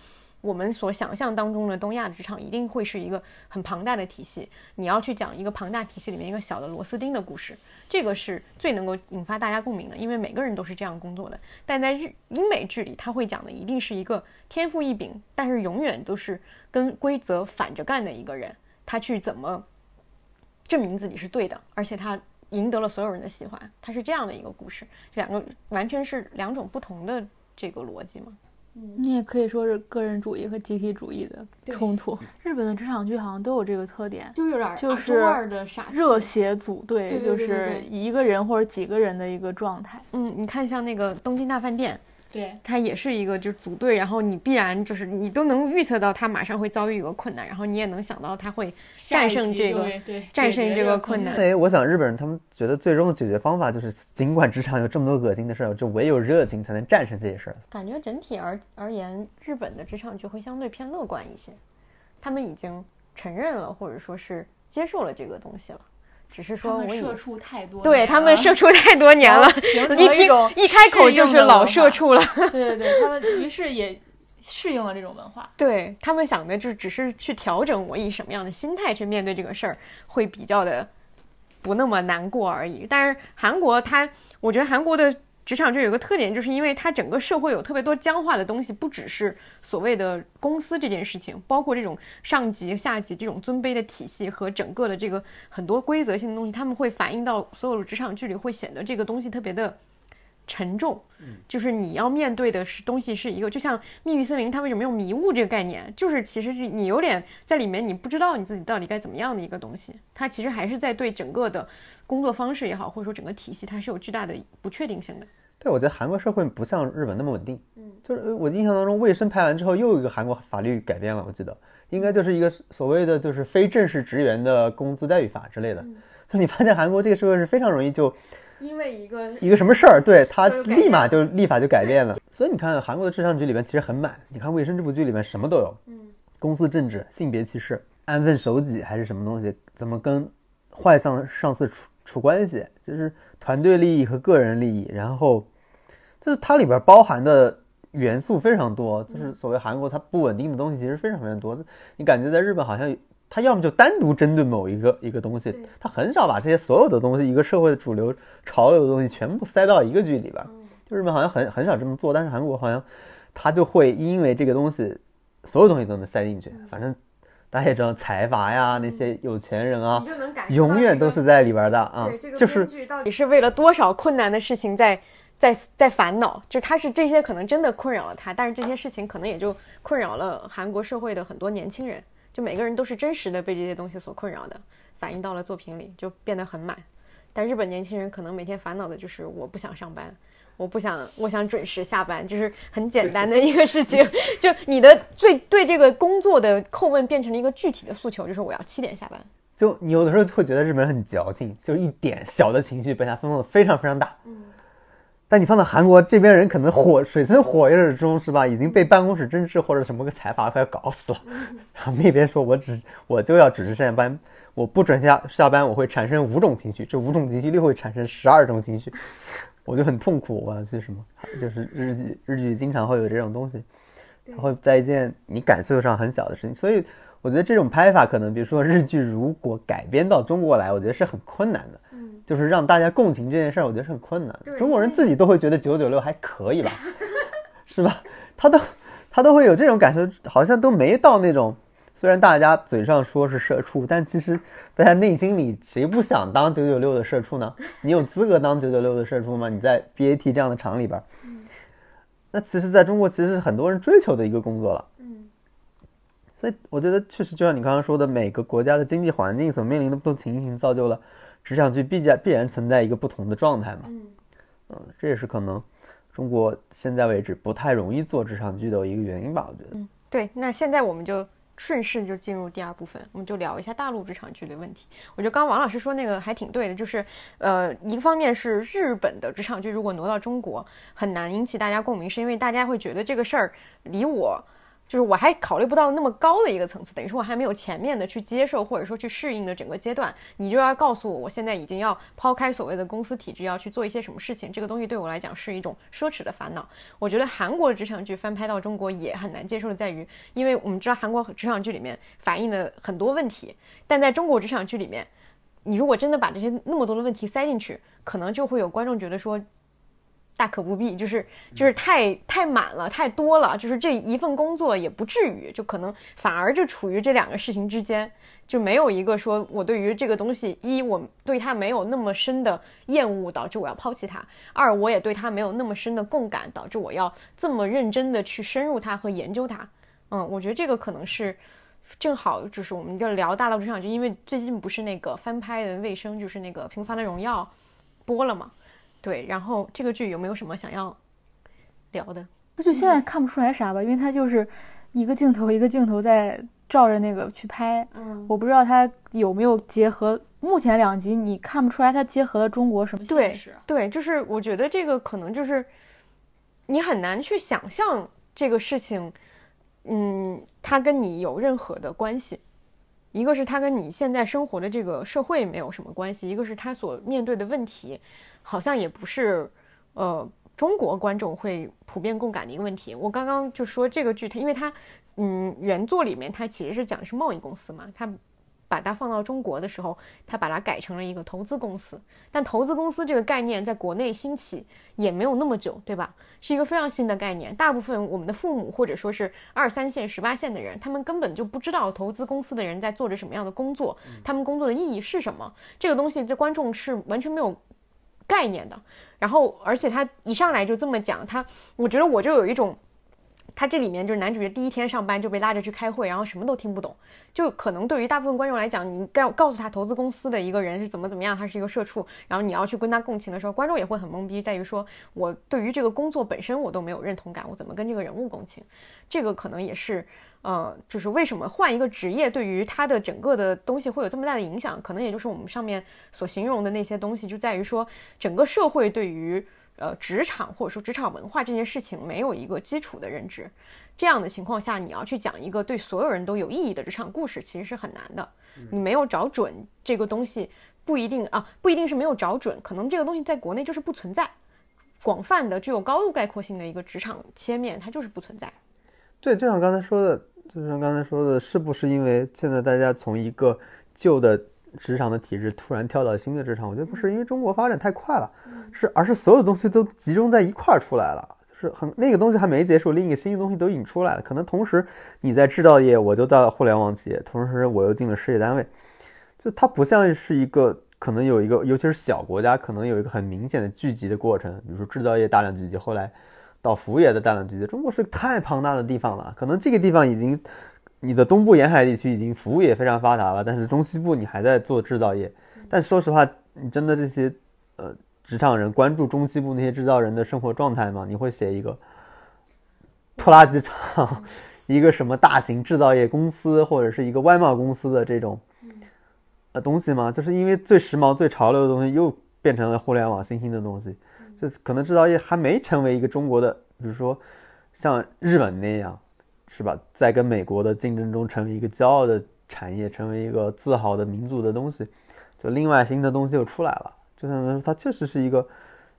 我们所想象当中的东亚职场一定会是一个很庞大的体系，你要去讲一个庞大体系里面一个小的螺丝钉的故事，这个是最能够引发大家共鸣的，因为每个人都是这样工作的。但在日英美剧里，他会讲的一定是一个天赋异禀，但是永远都是跟规则反着干的一个人，他去怎么证明自己是对的，而且他赢得了所有人的喜欢，他是这样的一个故事，两个完全是两种不同的这个逻辑嘛。你也可以说是个人主义和集体主义的冲突。日本的职场剧好像都有这个特点，就有点就是热血组队，就是一个人或者几个人的一个状态。嗯，你看像那个东京大饭店。对，他也是一个就是组队，然后你必然就是你都能预测到他马上会遭遇一个困难，然后你也能想到他会战胜这个战胜这个困难。哎，我想日本人他们觉得最终的解决方法就是，尽管职场有这么多恶心的事儿，就唯有热情才能战胜这些事儿。感觉整体而而言，日本的职场就会相对偏乐观一些。他们已经承认了，或者说是接受了这个东西了。只是说我社畜太多，对他们社畜太多年了，<laughs> 一听一开口就是老社畜了。<laughs> 对对对，他们于是也适应了这种文化。对他们想的就只是去调整我以什么样的心态去面对这个事儿，会比较的不那么难过而已。但是韩国，它我觉得韩国的。职场这有个特点，就是因为它整个社会有特别多僵化的东西，不只是所谓的公司这件事情，包括这种上级下级这种尊卑的体系和整个的这个很多规则性的东西，他们会反映到所有的职场剧里，会显得这个东西特别的沉重。嗯，就是你要面对的是东西是一个，就像密域森林，它为什么用迷雾这个概念？就是其实是你有点在里面，你不知道你自己到底该怎么样的一个东西。它其实还是在对整个的。工作方式也好，或者说整个体系，它是有巨大的不确定性的。对，我觉得韩国社会不像日本那么稳定。嗯，就是我印象当中，卫生拍完之后，又有一个韩国法律改变了，我记得应该就是一个所谓的就是非正式职员的工资待遇法之类的。就你发现韩国这个社会是非常容易就因为一个一个什么事儿，对他立马就立法就改变了。所以你看韩国的智商局里面其实很满。你看卫生这部剧里面什么都有，嗯，公司政治、性别歧视、安分守己还是什么东西，怎么跟坏上上司处。处关系就是团队利益和个人利益，然后就是它里边包含的元素非常多，就是所谓韩国它不稳定的东西其实非常非常多。你感觉在日本好像它要么就单独针对某一个一个东西，他很少把这些所有的东西一个社会的主流潮流的东西全部塞到一个剧里边。就日本好像很很少这么做，但是韩国好像他就会因为这个东西，所有东西都能塞进去，反正。大家也知道财阀呀，那些有钱人啊，永远都是在里边的啊。就是到底是为了多少困难的事情在在在烦恼？就他是这些可能真的困扰了他，但是这些事情可能也就困扰了韩国社会的很多年轻人。就每个人都是真实的被这些东西所困扰的，反映到了作品里，就变得很满。但日本年轻人可能每天烦恼的就是我不想上班。我不想，我想准时下班，就是很简单的一个事情。<laughs> 就你的最对这个工作的叩问变成了一个具体的诉求，就是我要七点下班。就你有的时候会觉得日本人很矫情，就是一点小的情绪被他分弄的非常非常大。嗯。但你放到韩国这边人，可能火水深火热中是吧？已经被办公室政治或者什么个财阀快要搞死了。然后那边说我只我就要准时下班，我不准下下班，我会产生五种情绪，这五种情绪又会产生十二种情绪。<laughs> 我就很痛苦，我要去什么？就是日剧，日剧经常会有这种东西，然后在一件你感受上很小的事情，所以我觉得这种拍法可能，比如说日剧如果改编到中国来，我觉得是很困难的。嗯，就是让大家共情这件事儿，我觉得是很困难。中国人自己都会觉得九九六还可以吧，<laughs> 是吧？他都他都会有这种感受，好像都没到那种。虽然大家嘴上说是社畜，但其实大家内心里谁不想当九九六的社畜呢？你有资格当九九六的社畜吗？你在 BAT 这样的厂里边，那其实在中国其实是很多人追求的一个工作了。嗯，所以我觉得确实就像你刚刚说的，每个国家的经济环境所面临的不同情形，造就了职场剧必然必然存在一个不同的状态嘛。嗯，嗯，这也是可能中国现在为止不太容易做职场剧的一个原因吧？我觉得。嗯，对。那现在我们就。顺势就进入第二部分，我们就聊一下大陆职场剧的问题。我觉得刚刚王老师说那个还挺对的，就是，呃，一个方面是日本的职场剧如果挪到中国，很难引起大家共鸣，是因为大家会觉得这个事儿离我。就是我还考虑不到那么高的一个层次，等于说我还没有前面的去接受或者说去适应的整个阶段，你就要告诉我，我现在已经要抛开所谓的公司体制，要去做一些什么事情，这个东西对我来讲是一种奢侈的烦恼。我觉得韩国的职场剧翻拍到中国也很难接受的在于，因为我们知道韩国职场剧里面反映的很多问题，但在中国职场剧里面，你如果真的把这些那么多的问题塞进去，可能就会有观众觉得说。大可不必，就是就是太太满了，太多了，就是这一份工作也不至于，就可能反而就处于这两个事情之间，就没有一个说我对于这个东西，一我对它没有那么深的厌恶，导致我要抛弃它；二我也对它没有那么深的共感，导致我要这么认真的去深入它和研究它。嗯，我觉得这个可能是正好就是我们就聊大陆职场就，因为最近不是那个翻拍的卫生，就是那个《平凡的荣耀》播了嘛。对，然后这个剧有没有什么想要聊的？那就现在看不出来啥吧，因为它就是一个镜头一个镜头在照着那个去拍。嗯，我不知道它有没有结合。目前两集你看不出来它结合了中国什么对，对，就是我觉得这个可能就是你很难去想象这个事情嗯，它跟你有任何的关系。一个是它跟你现在生活的这个社会没有什么关系，一个是它所面对的问题，好像也不是，呃，中国观众会普遍共感的一个问题。我刚刚就说这个剧，它因为它，嗯，原作里面它其实是讲的是贸易公司嘛，它。把它放到中国的时候，它把它改成了一个投资公司。但投资公司这个概念在国内兴起也没有那么久，对吧？是一个非常新的概念。大部分我们的父母或者说是二三线、十八线的人，他们根本就不知道投资公司的人在做着什么样的工作，他们工作的意义是什么。这个东西在观众是完全没有概念的。然后，而且他一上来就这么讲，他，我觉得我就有一种。他这里面就是男主角第一天上班就被拉着去开会，然后什么都听不懂。就可能对于大部分观众来讲，你告告诉他投资公司的一个人是怎么怎么样，他是一个社畜，然后你要去跟他共情的时候，观众也会很懵逼，在于说我对于这个工作本身我都没有认同感，我怎么跟这个人物共情？这个可能也是，呃，就是为什么换一个职业对于他的整个的东西会有这么大的影响？可能也就是我们上面所形容的那些东西，就在于说整个社会对于。呃，职场或者说职场文化这件事情没有一个基础的认知，这样的情况下，你要去讲一个对所有人都有意义的职场故事，其实是很难的。你没有找准这个东西，不一定啊，不一定是没有找准，可能这个东西在国内就是不存在，广泛的具有高度概括性的一个职场切面，它就是不存在。对，就像刚才说的，就像刚才说的，是不是因为现在大家从一个旧的。职场的体制突然跳到新的职场，我觉得不是因为中国发展太快了，是而是所有东西都集中在一块儿出来了，就是很那个东西还没结束，另一个新的东西都已经出来了。可能同时你在制造业，我就到互联网企业，同时我又进了事业单位，就它不像是一个可能有一个，尤其是小国家，可能有一个很明显的聚集的过程，比如说制造业大量聚集，后来到服务业的大量聚集。中国是太庞大的地方了，可能这个地方已经。你的东部沿海地区已经服务业非常发达了，但是中西部你还在做制造业。但说实话，你真的这些呃职场人关注中西部那些制造人的生活状态吗？你会写一个拖拉机厂、一个什么大型制造业公司或者是一个外贸公司的这种呃东西吗？就是因为最时髦、最潮流的东西又变成了互联网新兴的东西，就可能制造业还没成为一个中国的，比如说像日本那样。是吧？在跟美国的竞争中，成为一个骄傲的产业，成为一个自豪的民族的东西，就另外新的东西又出来了。就像说，它确实是一个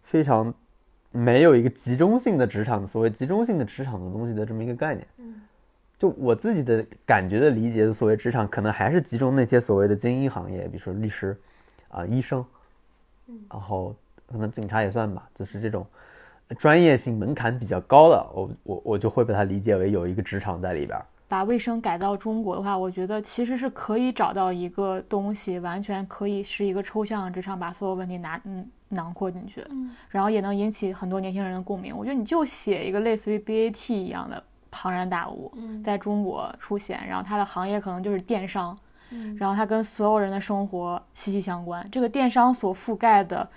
非常没有一个集中性的职场，所谓集中性的职场的东西的这么一个概念。嗯，就我自己的感觉的理解的所谓职场，可能还是集中那些所谓的精英行业，比如说律师啊、医生，然后可能警察也算吧，就是这种。专业性门槛比较高的，我我我就会把它理解为有一个职场在里边。把卫生改到中国的话，我觉得其实是可以找到一个东西，完全可以是一个抽象的职场，把所有问题拿嗯囊括进去，嗯，然后也能引起很多年轻人的共鸣。我觉得你就写一个类似于 BAT 一样的庞然大物，在中国出现，然后它的行业可能就是电商，嗯，然后它跟所有人的生活息息相关。这个电商所覆盖的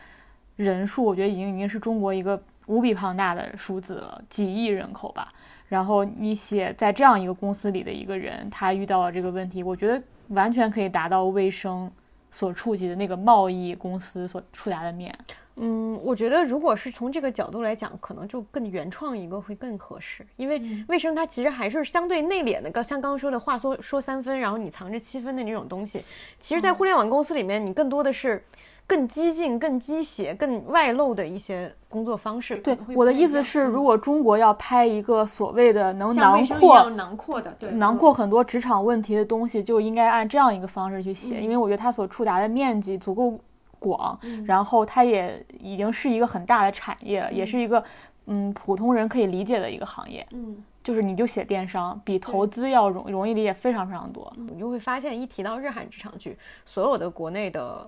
人数，我觉得已经已经是中国一个。无比庞大的数字了，几亿人口吧。然后你写在这样一个公司里的一个人，他遇到了这个问题，我觉得完全可以达到卫生所触及的那个贸易公司所触达的面。嗯，我觉得如果是从这个角度来讲，可能就更原创一个会更合适，因为卫生它其实还是相对内敛的，刚像刚刚说的话说说三分，然后你藏着七分的那种东西。其实，在互联网公司里面，你更多的是。更激进、更鸡血、更外露的一些工作方式。对，我的意思是，如果中国要拍一个所谓的能囊括、囊括的、对，囊括很多职场问题的东西，就应该按这样一个方式去写，因为我觉得它所触达的面积足够广，然后它也已经是一个很大的产业，也是一个嗯普通人可以理解的一个行业。嗯，就是你就写电商，比投资要容容易理解非常非常多。你就会发现，一提到日韩职场剧，所有的国内的。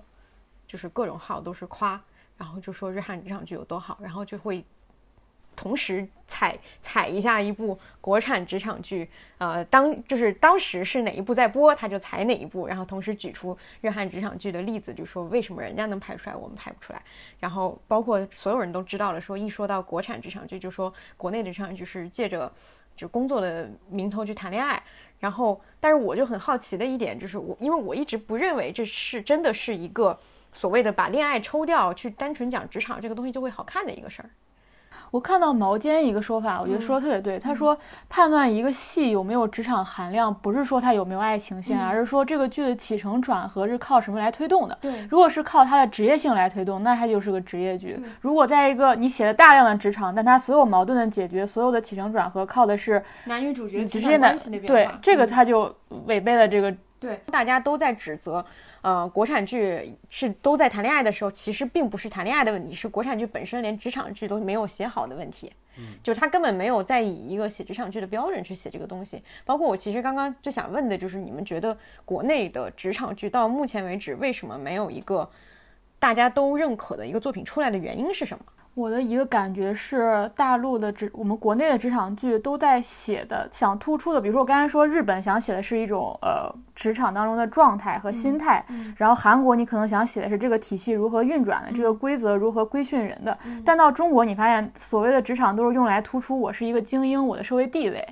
就是各种号都是夸，然后就说日韩职场剧有多好，然后就会同时踩踩一下一部国产职场剧，呃，当就是当时是哪一部在播，他就踩哪一部，然后同时举出日韩职场剧的例子，就说为什么人家能拍出来，我们拍不出来。然后包括所有人都知道了，说一说到国产职场剧，就说国内的职场剧是借着就工作的名头去谈恋爱。然后，但是我就很好奇的一点就是，我因为我一直不认为这是真的是一个。所谓的把恋爱抽掉，去单纯讲职场这个东西就会好看的一个事儿，我看到毛尖一个说法，我觉得说的特别对。他说，判断一个戏有没有职场含量，不是说它有没有爱情线，而是说这个剧的起承转合是靠什么来推动的。对，如果是靠它的职业性来推动，那它就是个职业剧。如果在一个你写了大量的职场，但它所有矛盾的解决，所有的起承转合靠的是男女主角之间的对这个，它就违背了这个。对，大家都在指责。呃，国产剧是都在谈恋爱的时候，其实并不是谈恋爱的问题，是国产剧本身连职场剧都没有写好的问题。嗯，就他根本没有在以一个写职场剧的标准去写这个东西。包括我其实刚刚就想问的就是，你们觉得国内的职场剧到目前为止为什么没有一个大家都认可的一个作品出来的原因是什么？我的一个感觉是，大陆的职，我们国内的职场剧都在写的，想突出的，比如说我刚才说日本想写的是一种呃职场当中的状态和心态，然后韩国你可能想写的是这个体系如何运转的，这个规则如何规训人的，但到中国你发现所谓的职场都是用来突出我是一个精英，我的社会地位，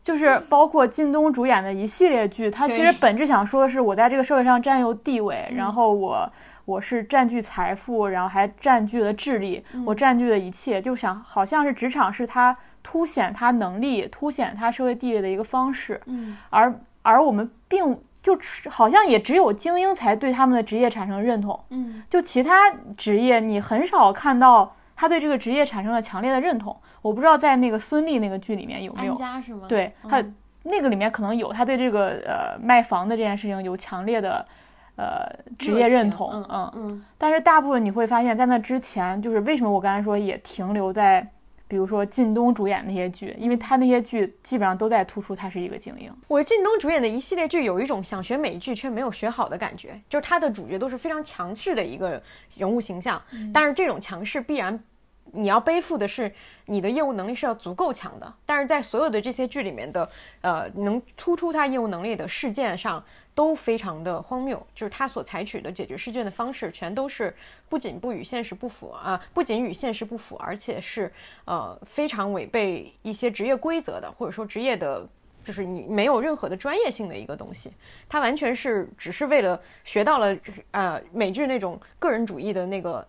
就是包括靳东主演的一系列剧，他其实本质想说的是我在这个社会上占有地位，然后我。我是占据财富，然后还占据了智力，我占据了一切，就想好像是职场是他凸显他能力、凸显他社会地位的一个方式。嗯，而而我们并就好像也只有精英才对他们的职业产生认同。嗯，就其他职业你很少看到他对这个职业产生了强烈的认同。我不知道在那个孙俪那个剧里面有没有？安家是吗？对他那个里面可能有，他对这个呃卖房的这件事情有强烈的。呃，职业认同，嗯嗯嗯，但是大部分你会发现在那之前，就是为什么我刚才说也停留在，比如说靳东主演那些剧，因为他那些剧基本上都在突出他是一个精英。我靳东主演的一系列剧有一种想学美剧却没有学好的感觉，就是他的主角都是非常强势的一个人物形象，但是这种强势必然。你要背负的是你的业务能力是要足够强的，但是在所有的这些剧里面的，呃，能突出他业务能力的事件上都非常的荒谬，就是他所采取的解决事件的方式全都是不仅不与现实不符啊，不仅与现实不符，而且是呃非常违背一些职业规则的，或者说职业的，就是你没有任何的专业性的一个东西，他完全是只是为了学到了呃美剧那种个人主义的那个。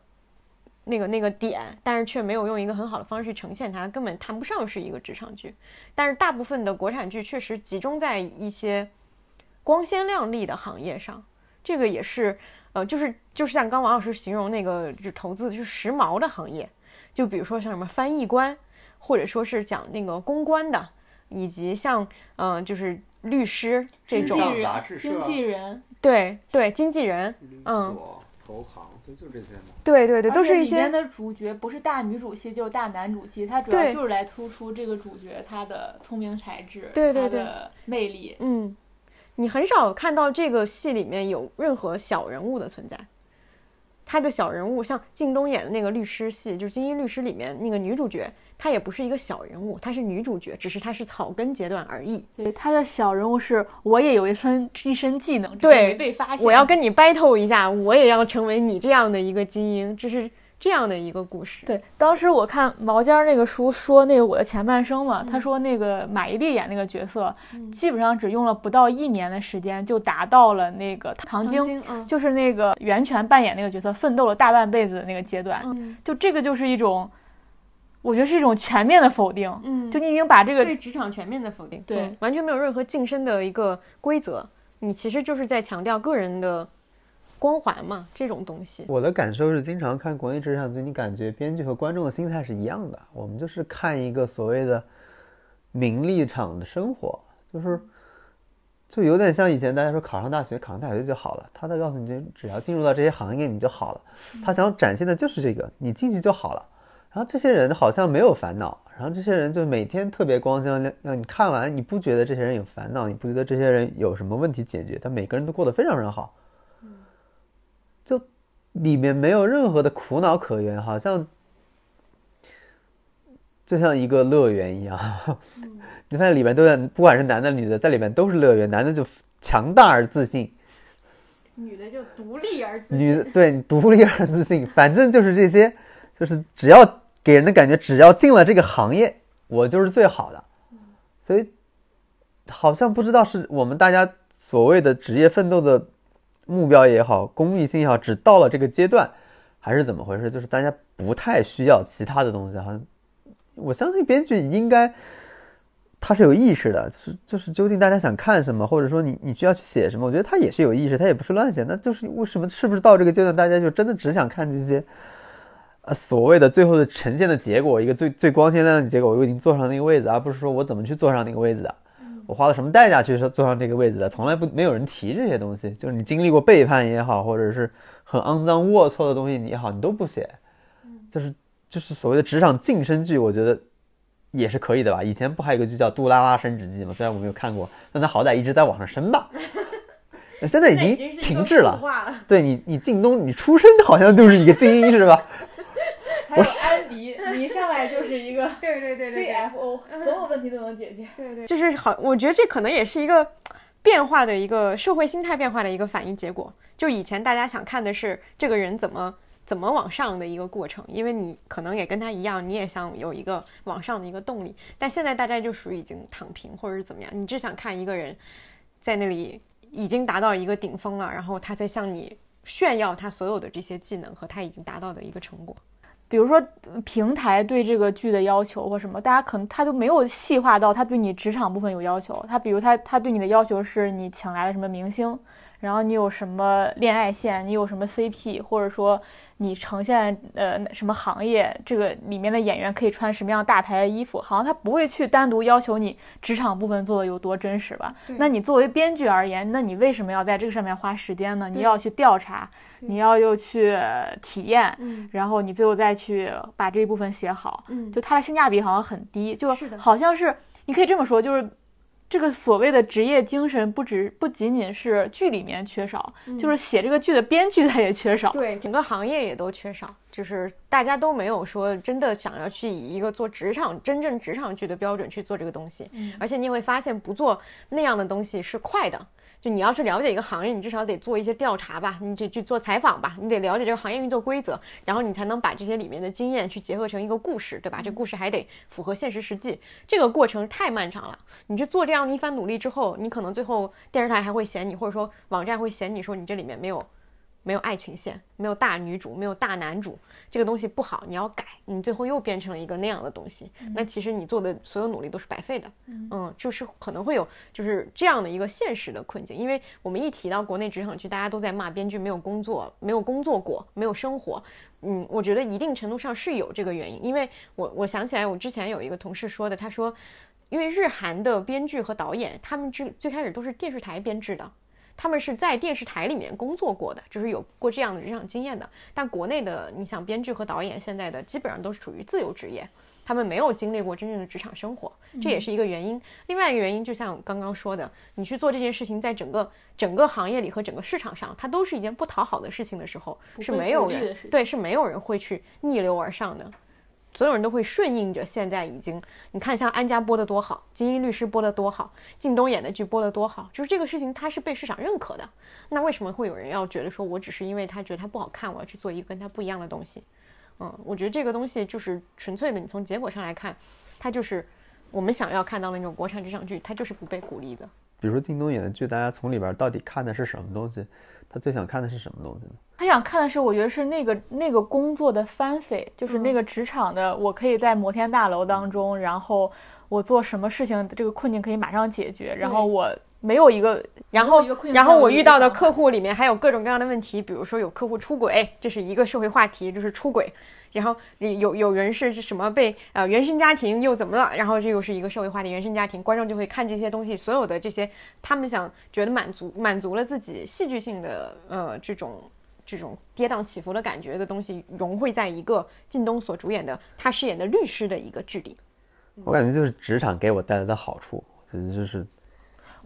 那个那个点，但是却没有用一个很好的方式去呈现它，根本谈不上是一个职场剧。但是大部分的国产剧确实集中在一些光鲜亮丽的行业上，这个也是，呃，就是就是像刚王老师形容那个就投资就是时髦的行业，就比如说像什么翻译官，或者说是讲那个公关的，以及像嗯就是律师这种经纪人，对对经纪人，嗯。投行。就这些吗？对对对，都是一些。里面的主角不是大女主戏就是大男主戏，它主要就是来突出这个主角他的聪明才智，对对对，魅力。嗯，你很少看到这个戏里面有任何小人物的存在。他的小人物像靳东演的那个律师戏，就是《精英律师》里面那个女主角。她也不是一个小人物，她是女主角，只是她是草根阶段而已。对，她的小人物是我也有一身一身技能，对，被发现。我要跟你 battle 一下，我也要成为你这样的一个精英，这是这样的一个故事。对，当时我看毛尖那个书说那个我的前半生嘛，他说那个马伊琍演那个角色，基本上只用了不到一年的时间就达到了那个唐晶，就是那个袁泉扮演那个角色奋斗了大半辈子的那个阶段。就这个就是一种。我觉得是一种全面的否定，嗯，就你已经把这个对职场全面的否定，对，完全没有任何晋升的一个规则，你其实就是在强调个人的光环嘛，这种东西。我的感受是，经常看国内职场剧，你感觉编剧和观众的心态是一样的，我们就是看一个所谓的名利场的生活，就是就有点像以前大家说考上大学，考上大学就好了，他在告诉你，只要进入到这些行业你就好了，他想展现的就是这个，你进去就好了。然后这些人好像没有烦恼，然后这些人就每天特别光鲜亮，让你看完你不觉得这些人有烦恼，你不觉得这些人有什么问题解决，他每个人都过得非常非常好，就里面没有任何的苦恼可言，好像就像一个乐园一样。你发现里面都在，不管是男的女的，在里面都是乐园，男的就强大而自信，女的就独立而自信，女对独立而自信，反正就是这些。就是只要给人的感觉，只要进了这个行业，我就是最好的。所以，好像不知道是我们大家所谓的职业奋斗的目标也好，功利性也好，只到了这个阶段，还是怎么回事？就是大家不太需要其他的东西，好像我相信编剧应该他是有意识的，就是就是究竟大家想看什么，或者说你你需要去写什么，我觉得他也是有意识，他也不是乱写，那就是为什么是不是到这个阶段大家就真的只想看这些？呃，所谓的最后的呈现的结果，一个最最光鲜亮丽的结果，我已经坐上那个位子，而不是说我怎么去坐上那个位子的，我花了什么代价去坐上这个位子的，从来不没有人提这些东西。就是你经历过背叛也好，或者是很肮脏龌龊的东西也好，你都不写。就是就是所谓的职场晋升剧，我觉得也是可以的吧。以前不还有一个剧叫《杜拉拉升职记》吗？虽然我没有看过，但它好歹一直在往上升吧。<laughs> 现在已经停滞了。对你，你靳东，你出身好像就是一个精英是吧？还有安迪，你一上来就是一个 <laughs> 对对对对 CFO，所有问题都能解决。对对，就是好，我觉得这可能也是一个变化的一个社会心态变化的一个反应结果。就以前大家想看的是这个人怎么怎么往上的一个过程，因为你可能也跟他一样，你也想有一个往上的一个动力。但现在大家就属于已经躺平或者是怎么样，你只想看一个人在那里已经达到一个顶峰了，然后他在向你炫耀他所有的这些技能和他已经达到的一个成果。比如说平台对这个剧的要求或什么，大家可能他都没有细化到他对你职场部分有要求。他比如他他对你的要求是你请来了什么明星，然后你有什么恋爱线，你有什么 CP，或者说。你呈现呃什么行业，这个里面的演员可以穿什么样大牌的衣服？好像他不会去单独要求你职场部分做的有多真实吧？那你作为编剧而言，那你为什么要在这个上面花时间呢？你要去调查，你要又去体验，然后你最后再去把这一部分写好。嗯，就它的性价比好像很低，就好像是你可以这么说，就是。这个所谓的职业精神，不止不仅仅是剧里面缺少，就是写这个剧的编剧他也缺少，对，整个行业也都缺少，就是大家都没有说真的想要去以一个做职场真正职场剧的标准去做这个东西，而且你会发现不做那样的东西是快的。就你要是了解一个行业，你至少得做一些调查吧，你得去做采访吧，你得了解这个行业运作规则，然后你才能把这些里面的经验去结合成一个故事，对吧？这故事还得符合现实实际，这个过程太漫长了。你去做这样的一番努力之后，你可能最后电视台还会嫌你，或者说网站会嫌你说你这里面没有。没有爱情线，没有大女主，没有大男主，这个东西不好，你要改，你最后又变成了一个那样的东西，那其实你做的所有努力都是白费的。嗯，就是可能会有就是这样的一个现实的困境，因为我们一提到国内职场剧，大家都在骂编剧没有工作，没有工作过，没有生活。嗯，我觉得一定程度上是有这个原因，因为我我想起来，我之前有一个同事说的，他说，因为日韩的编剧和导演，他们之最开始都是电视台编制的。他们是在电视台里面工作过的，就是有过这样的职场经验的。但国内的，你想编剧和导演现在的基本上都是属于自由职业，他们没有经历过真正的职场生活，这也是一个原因。另外一个原因，就像刚刚说的，你去做这件事情，在整个整个行业里和整个市场上，它都是一件不讨好的事情的时候，是没有人对，是没有人会去逆流而上的。所有人都会顺应着，现在已经，你看像安家播的多好，精英律师播的多好，靳东演的剧播的多好，就是这个事情它是被市场认可的。那为什么会有人要觉得说我只是因为他觉得他不好看，我要去做一个跟他不一样的东西？嗯，我觉得这个东西就是纯粹的，你从结果上来看，它就是我们想要看到的那种国产职场剧，它就是不被鼓励的。比如说靳东演的剧，大家从里边到底看的是什么东西？他最想看的是什么东西呢？他想看的是，我觉得是那个那个工作的 fancy，就是那个职场的，我可以在摩天大楼当中，然后我做什么事情，这个困境可以马上解决，然后我没有一个，然后然后我遇到的客户里面还有各种各样的问题，比如说有客户出轨，这是一个社会话题，就是出轨。然后有有人是什么被呃原生家庭又怎么了？然后这又是一个社会话题原生家庭，观众就会看这些东西，所有的这些他们想觉得满足满足了自己戏剧性的呃这种这种跌宕起伏的感觉的东西，融汇在一个靳东所主演的他饰演的律师的一个剧里。我感觉就是职场给我带来的好处，就是，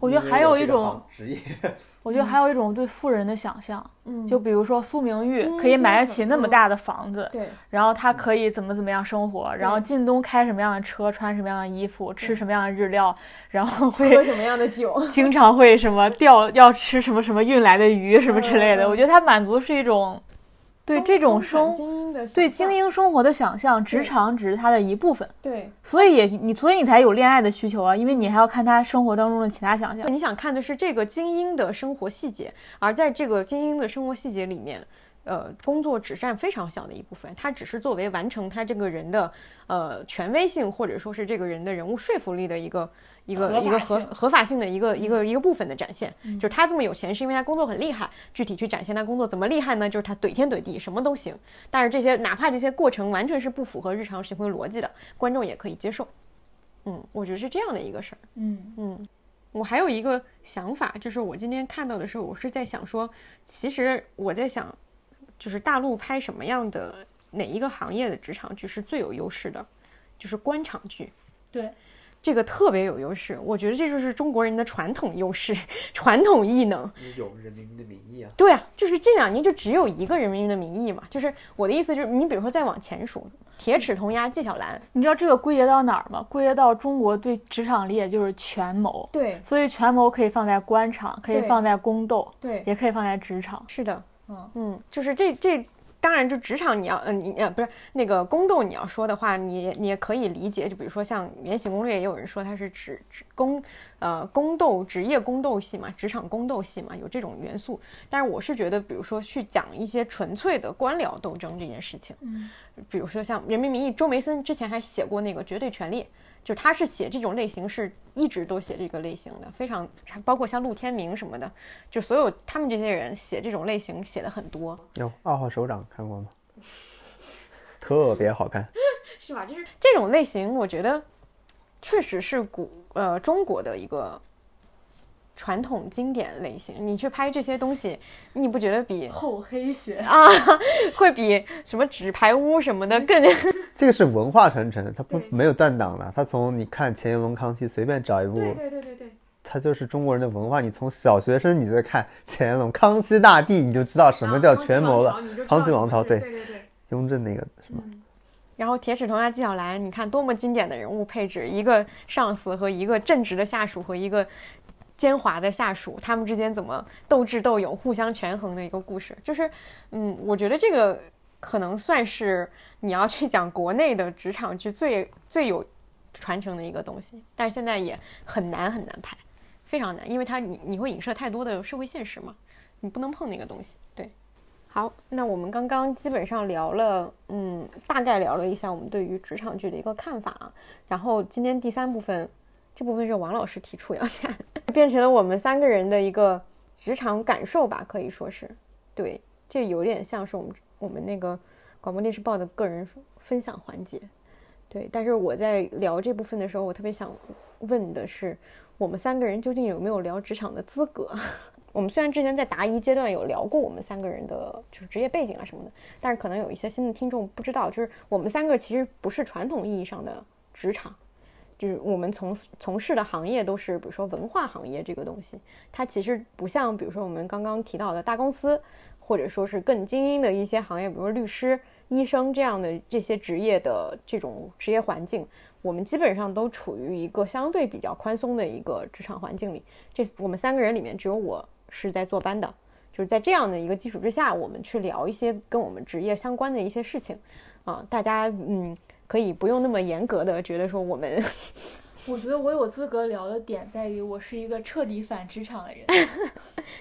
<laughs> 我觉得还有一种职业。我觉得还有一种对富人的想象，嗯，就比如说苏明玉可以买得起那么大的房子，对，然后他可以怎么怎么样生活，然后靳东开什么样的车，穿什么样的衣服，吃什么样的日料，然后会喝什么样的酒，<laughs> 经常会什么钓要吃什么什么运来的鱼什么之类的。我觉得他满足是一种。对这种生对精英生活的想象，职场只是他的一部分。对，所以也你所以你才有恋爱的需求啊，因为你还要看他生活当中的其他想象。你想看的是这个精英的生活细节，而在这个精英的生活细节里面，呃，工作只占非常小的一部分，它只是作为完成他这个人的呃权威性或者说是这个人的人物说服力的一个一个一个合合法性的一个一个一个部分的展现。就是他这么有钱，是因为他工作很厉害。具体去展现他工作怎么厉害呢？就是他怼天怼地，什么都行。但是这些哪怕这些过程完全是不符合日常行为逻辑的，观众也可以接受。嗯，我觉得是这样的一个事儿。嗯嗯。我还有一个想法，就是我今天看到的时候，我是在想说，其实我在想，就是大陆拍什么样的哪一个行业的职场剧是最有优势的，就是官场剧。对，这个特别有优势。我觉得这就是中国人的传统优势，<laughs> 传统异能。有《人民的名义》啊。对啊，就是这两年就只有一个《人民的名义》嘛。就是我的意思就是，你比如说再往前数。铁齿铜牙纪晓岚，你知道这个归结到哪儿吗？归结到中国对职场理解就是权谋。对，所以权谋可以放在官场，可以放在宫斗，对，也可以放在职场。是的，嗯嗯，就是这这。当然，就职场你要，嗯，你呃不是那个宫斗，你要说的话，你你也可以理解。就比如说像《延禧攻略》，也有人说它是指指宫，呃，宫斗职业宫斗戏嘛，职场宫斗戏嘛，有这种元素。但是我是觉得，比如说去讲一些纯粹的官僚斗争这件事情，嗯，比如说像《人民名义》，周梅森之前还写过那个《绝对权力》。就他是写这种类型，是一直都写这个类型的，非常包括像陆天明什么的，就所有他们这些人写这种类型写的很多。有二号首长看过吗？特别好看，<laughs> 是吧？就是这种类型，我觉得确实是古呃中国的一个。传统经典类型，你去拍这些东西，你不觉得比厚黑学啊，<laughs> 会比什么纸牌屋什么的更？<laughs> 这个是文化传承，它不没有断档了。它从你看乾隆、康熙，随便找一部，对对对对对，它就是中国人的文化。你从小学生你在看乾隆、康熙大帝，你就知道什么叫权谋了。康熙王朝，对对对对，雍正那个什么。然后铁齿铜牙纪晓岚，你看多么经典的人物配置，一个上司和一个正直的下属和一个。奸猾的下属，他们之间怎么斗智斗勇、互相权衡的一个故事，就是，嗯，我觉得这个可能算是你要去讲国内的职场剧最最有传承的一个东西，但是现在也很难很难拍，非常难，因为它你你会影射太多的社会现实嘛，你不能碰那个东西。好，那我们刚刚基本上聊了，嗯，大概聊了一下我们对于职场剧的一个看法，然后今天第三部分。这部分是王老师提出要讲，<laughs> 变成了我们三个人的一个职场感受吧，可以说是，对，这有点像是我们我们那个广播电视报的个人分享环节，对。但是我在聊这部分的时候，我特别想问的是，我们三个人究竟有没有聊职场的资格？我们虽然之前在答疑阶段有聊过我们三个人的就是职业背景啊什么的，但是可能有一些新的听众不知道，就是我们三个其实不是传统意义上的职场。就是我们从从事的行业都是，比如说文化行业这个东西，它其实不像，比如说我们刚刚提到的大公司，或者说是更精英的一些行业，比如说律师、医生这样的这些职业的这种职业环境，我们基本上都处于一个相对比较宽松的一个职场环境里。这我们三个人里面，只有我是在坐班的，就是在这样的一个基础之下，我们去聊一些跟我们职业相关的一些事情，啊，大家嗯。可以不用那么严格的觉得说我们，<laughs> 我觉得我有资格聊的点在于我是一个彻底反职场的人，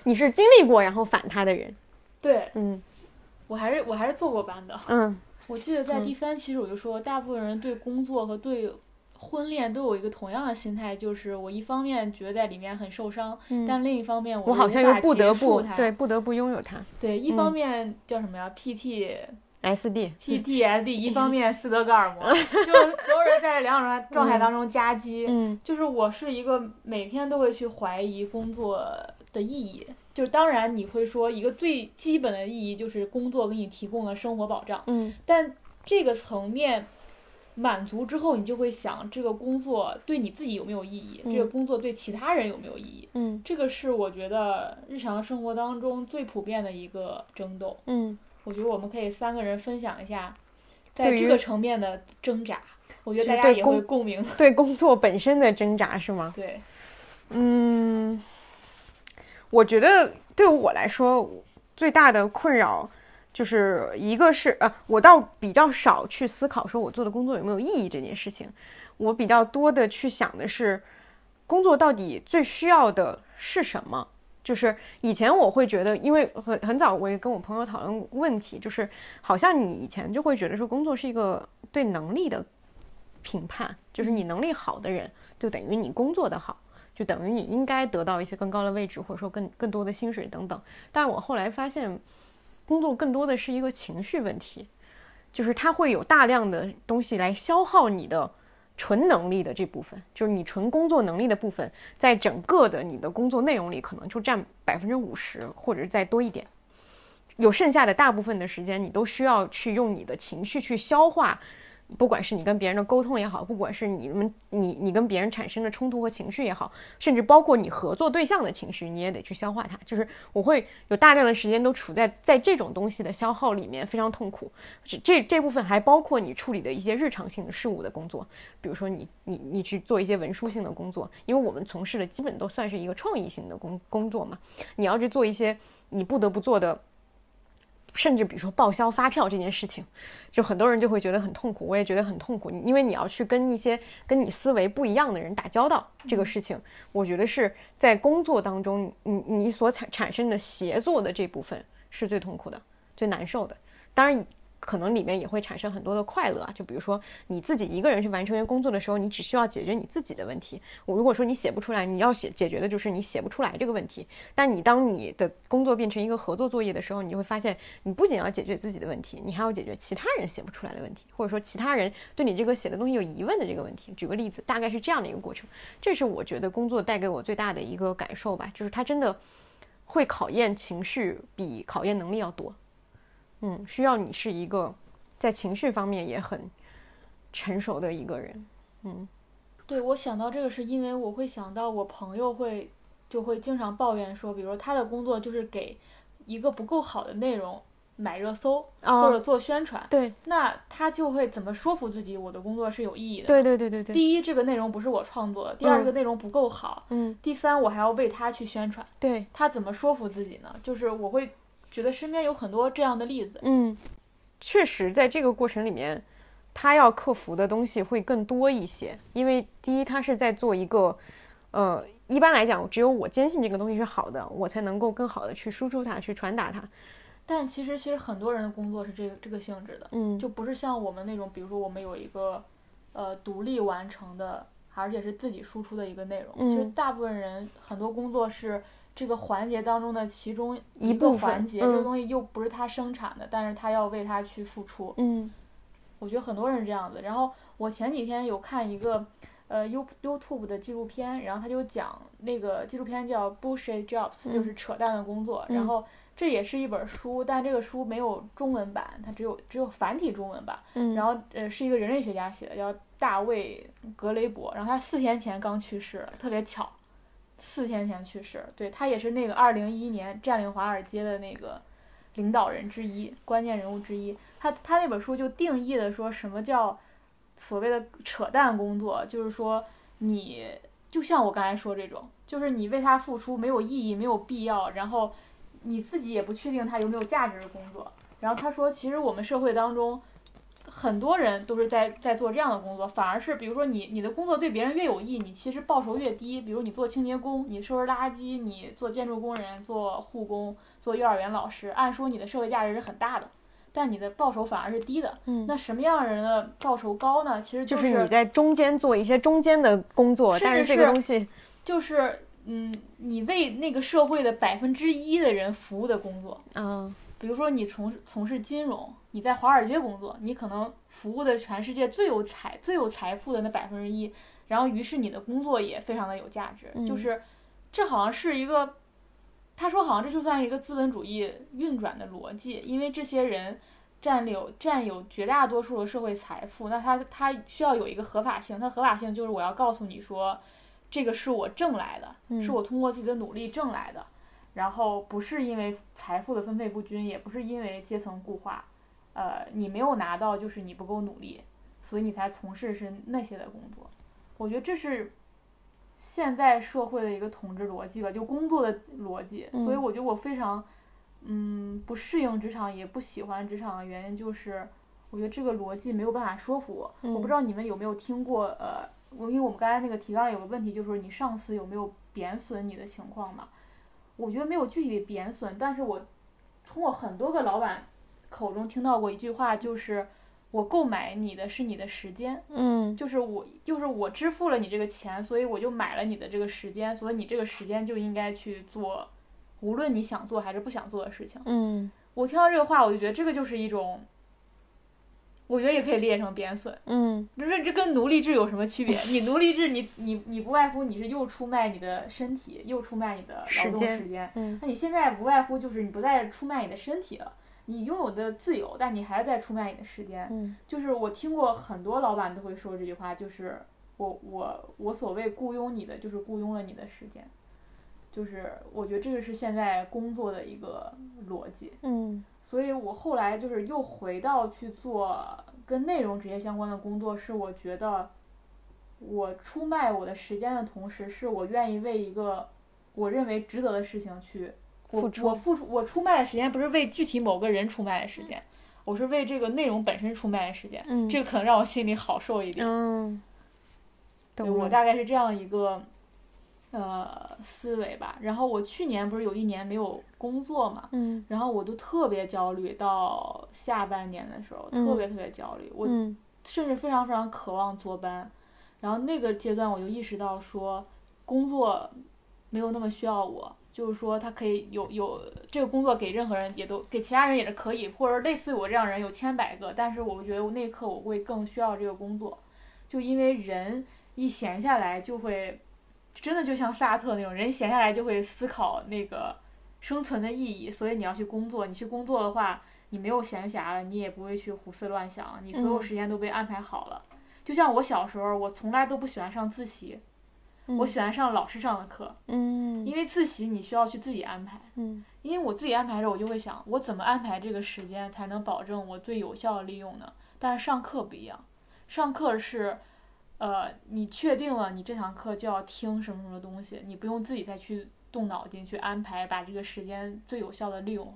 你是经历过然后反他的人，对，嗯，我还是我还是做过班的，嗯，我记得在第三期时我就说，大部分人对工作和对婚恋都有一个同样的心态，就是我一方面觉得在里面很受伤，但另一方面我好像又不得不对不得不拥有它，对，一方面叫什么呀？PT。S D P T S D，<laughs> 一方面斯德哥尔摩，<laughs> 就所有人在这两种状态当中夹击。嗯，就是我是一个每天都会去怀疑工作的意义。就是当然你会说一个最基本的意义就是工作给你提供了生活保障。嗯，但这个层面满足之后，你就会想这个工作对你自己有没有意义？这个工作对其他人有没有意义？嗯，这个是我觉得日常生活当中最普遍的一个争斗。嗯。我觉得我们可以三个人分享一下，在这个层面的挣扎。我觉得大家也会共鸣。对工作本身的挣扎是吗？<laughs> 对。嗯，我觉得对我来说最大的困扰就是一个是呃，我倒比较少去思考说我做的工作有没有意义这件事情。我比较多的去想的是，工作到底最需要的是什么？就是以前我会觉得，因为很很早我也跟我朋友讨论问题，就是好像你以前就会觉得说工作是一个对能力的评判，就是你能力好的人就等于你工作的好，就等于你应该得到一些更高的位置，或者说更更多的薪水等等。但我后来发现，工作更多的是一个情绪问题，就是它会有大量的东西来消耗你的。纯能力的这部分，就是你纯工作能力的部分，在整个的你的工作内容里，可能就占百分之五十，或者是再多一点。有剩下的大部分的时间，你都需要去用你的情绪去消化。不管是你跟别人的沟通也好，不管是你们你你跟别人产生的冲突和情绪也好，甚至包括你合作对象的情绪，你也得去消化它。就是我会有大量的时间都处在在这种东西的消耗里面，非常痛苦。这这这部分还包括你处理的一些日常性的事务的工作，比如说你你你去做一些文书性的工作，因为我们从事的基本都算是一个创意性的工工作嘛，你要去做一些你不得不做的。甚至比如说报销发票这件事情，就很多人就会觉得很痛苦，我也觉得很痛苦，因为你要去跟一些跟你思维不一样的人打交道，这个事情，我觉得是在工作当中，你你所产产生的协作的这部分是最痛苦的、最难受的。当然。可能里面也会产生很多的快乐啊，就比如说你自己一个人去完成一个工作的时候，你只需要解决你自己的问题。我如果说你写不出来，你要写解决的就是你写不出来这个问题。但你当你的工作变成一个合作作业的时候，你就会发现，你不仅要解决自己的问题，你还要解决其他人写不出来的问题，或者说其他人对你这个写的东西有疑问的这个问题。举个例子，大概是这样的一个过程。这是我觉得工作带给我最大的一个感受吧，就是它真的会考验情绪，比考验能力要多。嗯，需要你是一个在情绪方面也很成熟的一个人。嗯，对我想到这个是因为我会想到我朋友会就会经常抱怨说，比如说他的工作就是给一个不够好的内容买热搜或者做宣传。对，那他就会怎么说服自己我的工作是有意义的？对对对对对。第一，这个内容不是我创作的；第二，这个内容不够好。嗯。第三，我还要为他去宣传。对。他怎么说服自己呢？就是我会。觉得身边有很多这样的例子，嗯，确实，在这个过程里面，他要克服的东西会更多一些。因为第一，他是在做一个，呃，一般来讲，只有我坚信这个东西是好的，我才能够更好的去输出它，去传达它。但其实，其实很多人的工作是这个这个性质的，嗯，就不是像我们那种，比如说我们有一个，呃，独立完成的，而且是自己输出的一个内容。其实大部分人很多工作是。这个环节当中的其中一个环节，这个东西又不是他生产的，但是他要为他去付出。嗯，我觉得很多人这样子。然后我前几天有看一个呃 You YouTube 的纪录片，然后他就讲那个纪录片叫 Bullshit Jobs，就是扯淡的工作。然后这也是一本书，但这个书没有中文版，它只有只有繁体中文版。嗯，然后呃是一个人类学家写的，叫大卫格雷伯。然后他四天前刚去世，特别巧。四天前去世，对他也是那个二零一一年占领华尔街的那个领导人之一、关键人物之一。他他那本书就定义的说什么叫所谓的扯淡工作，就是说你就像我刚才说这种，就是你为他付出没有意义、没有必要，然后你自己也不确定他有没有价值的工作。然后他说，其实我们社会当中。很多人都是在在做这样的工作，反而是比如说你你的工作对别人越有益，你其实报酬越低。比如你做清洁工，你收拾垃圾，你做建筑工人，做护工，做幼儿园老师，按说你的社会价值是很大的，但你的报酬反而是低的。嗯，那什么样的人的报酬高呢？其实就是你在中间做一些中间的工作，但是这个东西就是嗯，你为那个社会的百分之一的人服务的工作。嗯。比如说你从从事金融，你在华尔街工作，你可能服务的全世界最有财最有财富的那百分之一，然后于是你的工作也非常的有价值。就是，这好像是一个，他说好像这就算一个资本主义运转的逻辑，因为这些人占有占有绝大多数的社会财富，那他他需要有一个合法性，他合法性就是我要告诉你说，这个是我挣来的，是我通过自己的努力挣来的。然后不是因为财富的分配不均，也不是因为阶层固化，呃，你没有拿到就是你不够努力，所以你才从事是那些的工作。我觉得这是现在社会的一个统治逻辑吧，就工作的逻辑。所以我觉得我非常，嗯，不适应职场，也不喜欢职场的原因就是，我觉得这个逻辑没有办法说服我。我不知道你们有没有听过，呃，我因为我们刚才那个提纲有个问题，就是你上司有没有贬损你的情况嘛？我觉得没有具体的贬损，但是我通过很多个老板口中听到过一句话，就是我购买你的是你的时间，嗯就是我就是我支付了你这个钱，所以我就买了你的这个时间，所以你这个时间就应该去做，无论你想做还是不想做的事情。嗯我听到这个话，我就觉得这个就是一种，我觉得也可以列成贬损。嗯就是这跟奴隶制有什么区别？你奴隶制你，你你不外乎你是又出卖你的身体，又出卖你的劳动时间时间。嗯那你现在不外乎就是你不再出卖你的身体了，你拥有的自由，但你还是在出卖你的时间。嗯就是我听过很多老板都会说这句话，就是我我我所谓雇佣你的，就是雇佣了你的时间。就是我觉得这个是现在工作的一个逻辑。嗯所以我后来就是又回到去做跟内容直接相关的工作，是我觉得我出卖我的时间的同时，是我愿意为一个我认为值得的事情去我付出我付出我出卖的时间不是为具体某个人出卖的时间，我是为这个内容本身出卖的时间，嗯这个可能让我心里好受一点。嗯，对我大概是这样一个呃思维吧。然后我去年不是有一年没有工作嘛，嗯然后我都特别焦虑，到下半年的时候嗯特别特别焦虑，我嗯甚至非常非常渴望坐班。然后那个阶段我就意识到说，工作没有那么需要我，就是说他可以有有这个工作给任何人也都给其他人也是可以，或者类似于我这样人有千百个，但是我觉得我那一刻我会更需要这个工作，就因为人一闲下来就会，真的就像萨特那种人闲下来就会思考那个生存的意义，所以你要去工作，你去工作的话。你没有闲暇了，你也不会去胡思乱想，你所有嗯时间都被安排好了。就像我小时候，我从来都不喜欢上自习，我喜欢上老师上的课，嗯因为自习你需要去自己安排。嗯因为我自己安排的时，我就会想，我怎么安排这个时间才能保证我最有效的利用呢？但是上课不一样，上课是，呃，你确定了你这堂课就要听什么什么东西，你不用自己再去动脑筋去安排，把这个时间最有效的利用。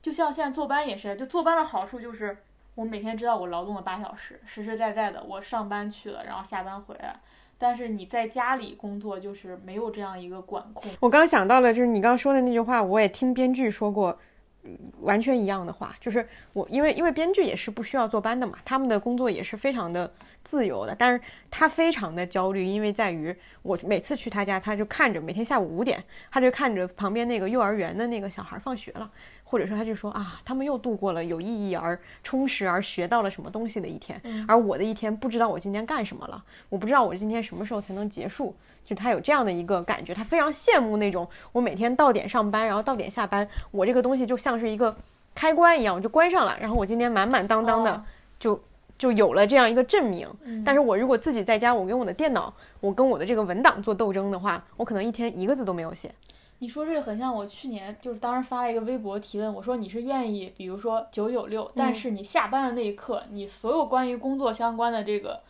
就像现在坐班也是，就坐班的好处就是，我每天知道我劳动了八小时，实实在在的我上班去了，然后下班回来。但是你在家里工作就是没有这样一个管控。我刚想到了，就是你刚刚说的那句话，我也听编剧说过，嗯完全一样的话，就是我因为因为编剧也是不需要坐班的嘛，他们的工作也是非常的自由的，但是他非常的焦虑，因为在于我每次去他家，他就看着每天下午五点，他就看着旁边那个幼儿园的那个小孩放学了。或者说他就说啊，他们又度过了有意义而充实而学到了什么东西的一天，而我的一天不知道我今天干什么了，我不知道我今天什么时候才能结束，就他有这样的一个感觉，他非常羡慕那种我每天到点上班，然后到点下班，我这个东西就像是一个开关一样，我就关上了，然后我今天满满当当的哦就就有了这样一个证明。嗯但是我如果自己在家，我跟我的电脑，我跟我的这个文档做斗争的话，我可能一天一个字都没有写。你说这个很像我去年就是当时发了一个微博提问，我说你是愿意，比如说九九六，但是你下班的那一刻，你所有关于工作相关的这个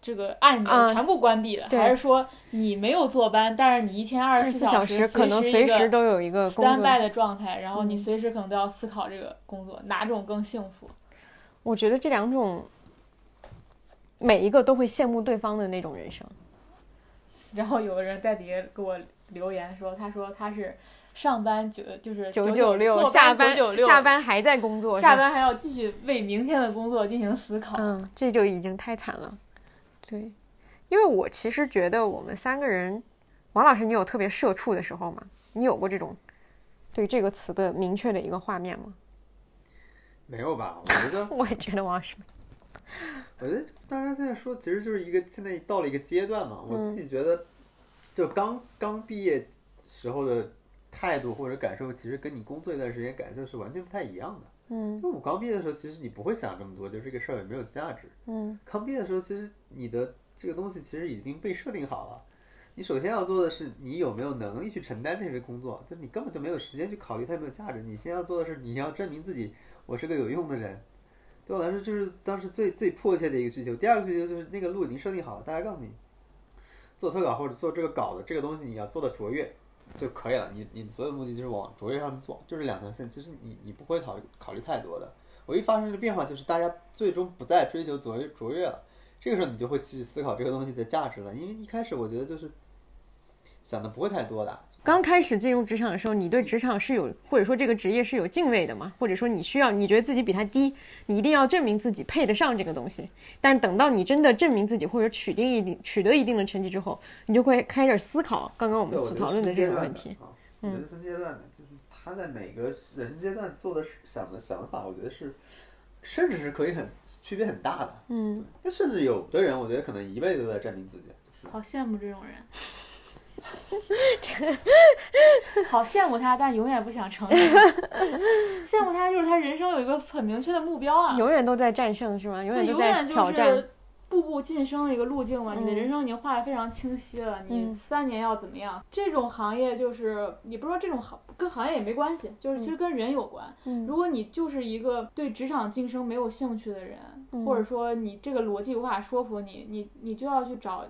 这个按钮啊全部关闭了，对还是说你没有坐班，但是你一天二二十四小时可能随时都有一个工 stand 作。by 的状态，然后你嗯随时可能都要思考这个工作哪种更幸福？我觉得这两种，每一个都会羡慕对方的那种人生。<laughs> 然后有个人在底下给我留言说，他说他是上班九就是九九六，下班班九九六，下班还在工作，下班还要继续为明天的工作进行思考。嗯，这就已经太惨了。对，因为我其实觉得我们三个人，王老师，你有特别社畜的时候吗？你有过这种对这个词的明确的一个画面吗？没有吧？我觉得，<laughs> 我也觉得王老师我觉得大家现在说，其实就是一个现在到了一个阶段嘛。我自己觉得，就刚刚毕业时候的态度或者感受，其实跟你工作一段时间感受是完全不太一样的。嗯就我刚毕业的时候，其实你不会想这么多，就这个事儿有没有价值。嗯刚毕业的时候，其实你的这个东西其实已经被设定好了。你首先要做的是，你有没有能力去承担这份工作，就你根本就没有时间去考虑它有没有价值。你先要做的是，你要证明自己，我是个有用的人。对我来说，就是当时最最迫切的一个需求。第二个需求就是那个路已经设定好了，大家告诉你，做特稿或者做这个稿的这个东西，你要做的卓越就可以了。你你所有的目的就是往卓越上面做，就是两条线。其实你你不会考考虑太多的。唯一发生的变化就是大家最终不再追求卓越卓越了。这个时候你就会去思考这个东西的价值了，因为一开始我觉得就是想的不会太多的。刚开始进入职场的时候，你对职场是有，或者说这个职业是有敬畏的嘛？或者说你需要，你觉得自己比他低，你一定要证明自己配得上这个东西。但是等到你真的证明自己或者取定一定取得一定的成绩之后，你就会开始思考刚刚我们所讨论的这个问题。嗯，分阶段的，就是他在每个人生阶段做的想的想法，我觉得是，甚至是可以很区别很大的。嗯，那甚至有的人，我觉得可能一辈子都在证明自己。好羡慕这种人。<laughs> 好羡慕他，但永远不想承认。<laughs> 羡慕他就是他人生有一个很明确的目标啊，永远都在战胜是吗？永远都在挑战，步步晋升的一个路径嘛。你的人生已经画的非常清晰了，你三年要怎么样？这种行业就是也不说这种行跟行业也没关系，就是其实跟人有关。如果你就是一个对职场晋升没有兴趣的人，或者说你这个逻辑无法说服你，你你就要去找。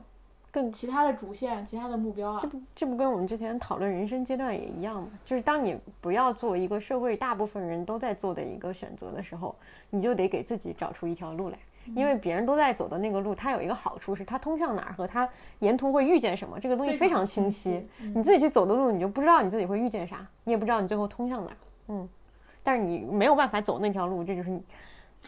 更其他的主线，其他的目标啊，这不这不跟我们之前讨论人生阶段也一样吗？就是当你不要做一个社会大部分人都在做的一个选择的时候，你就得给自己找出一条路来，因为别人都在走的那个路，它有一个好处是它通向哪儿和它沿途会遇见什么，这个东西非常清晰。你自己去走的路，你就不知道你自己会遇见啥，你也不知道你最后通向哪儿。嗯，但是你没有办法走那条路，这就是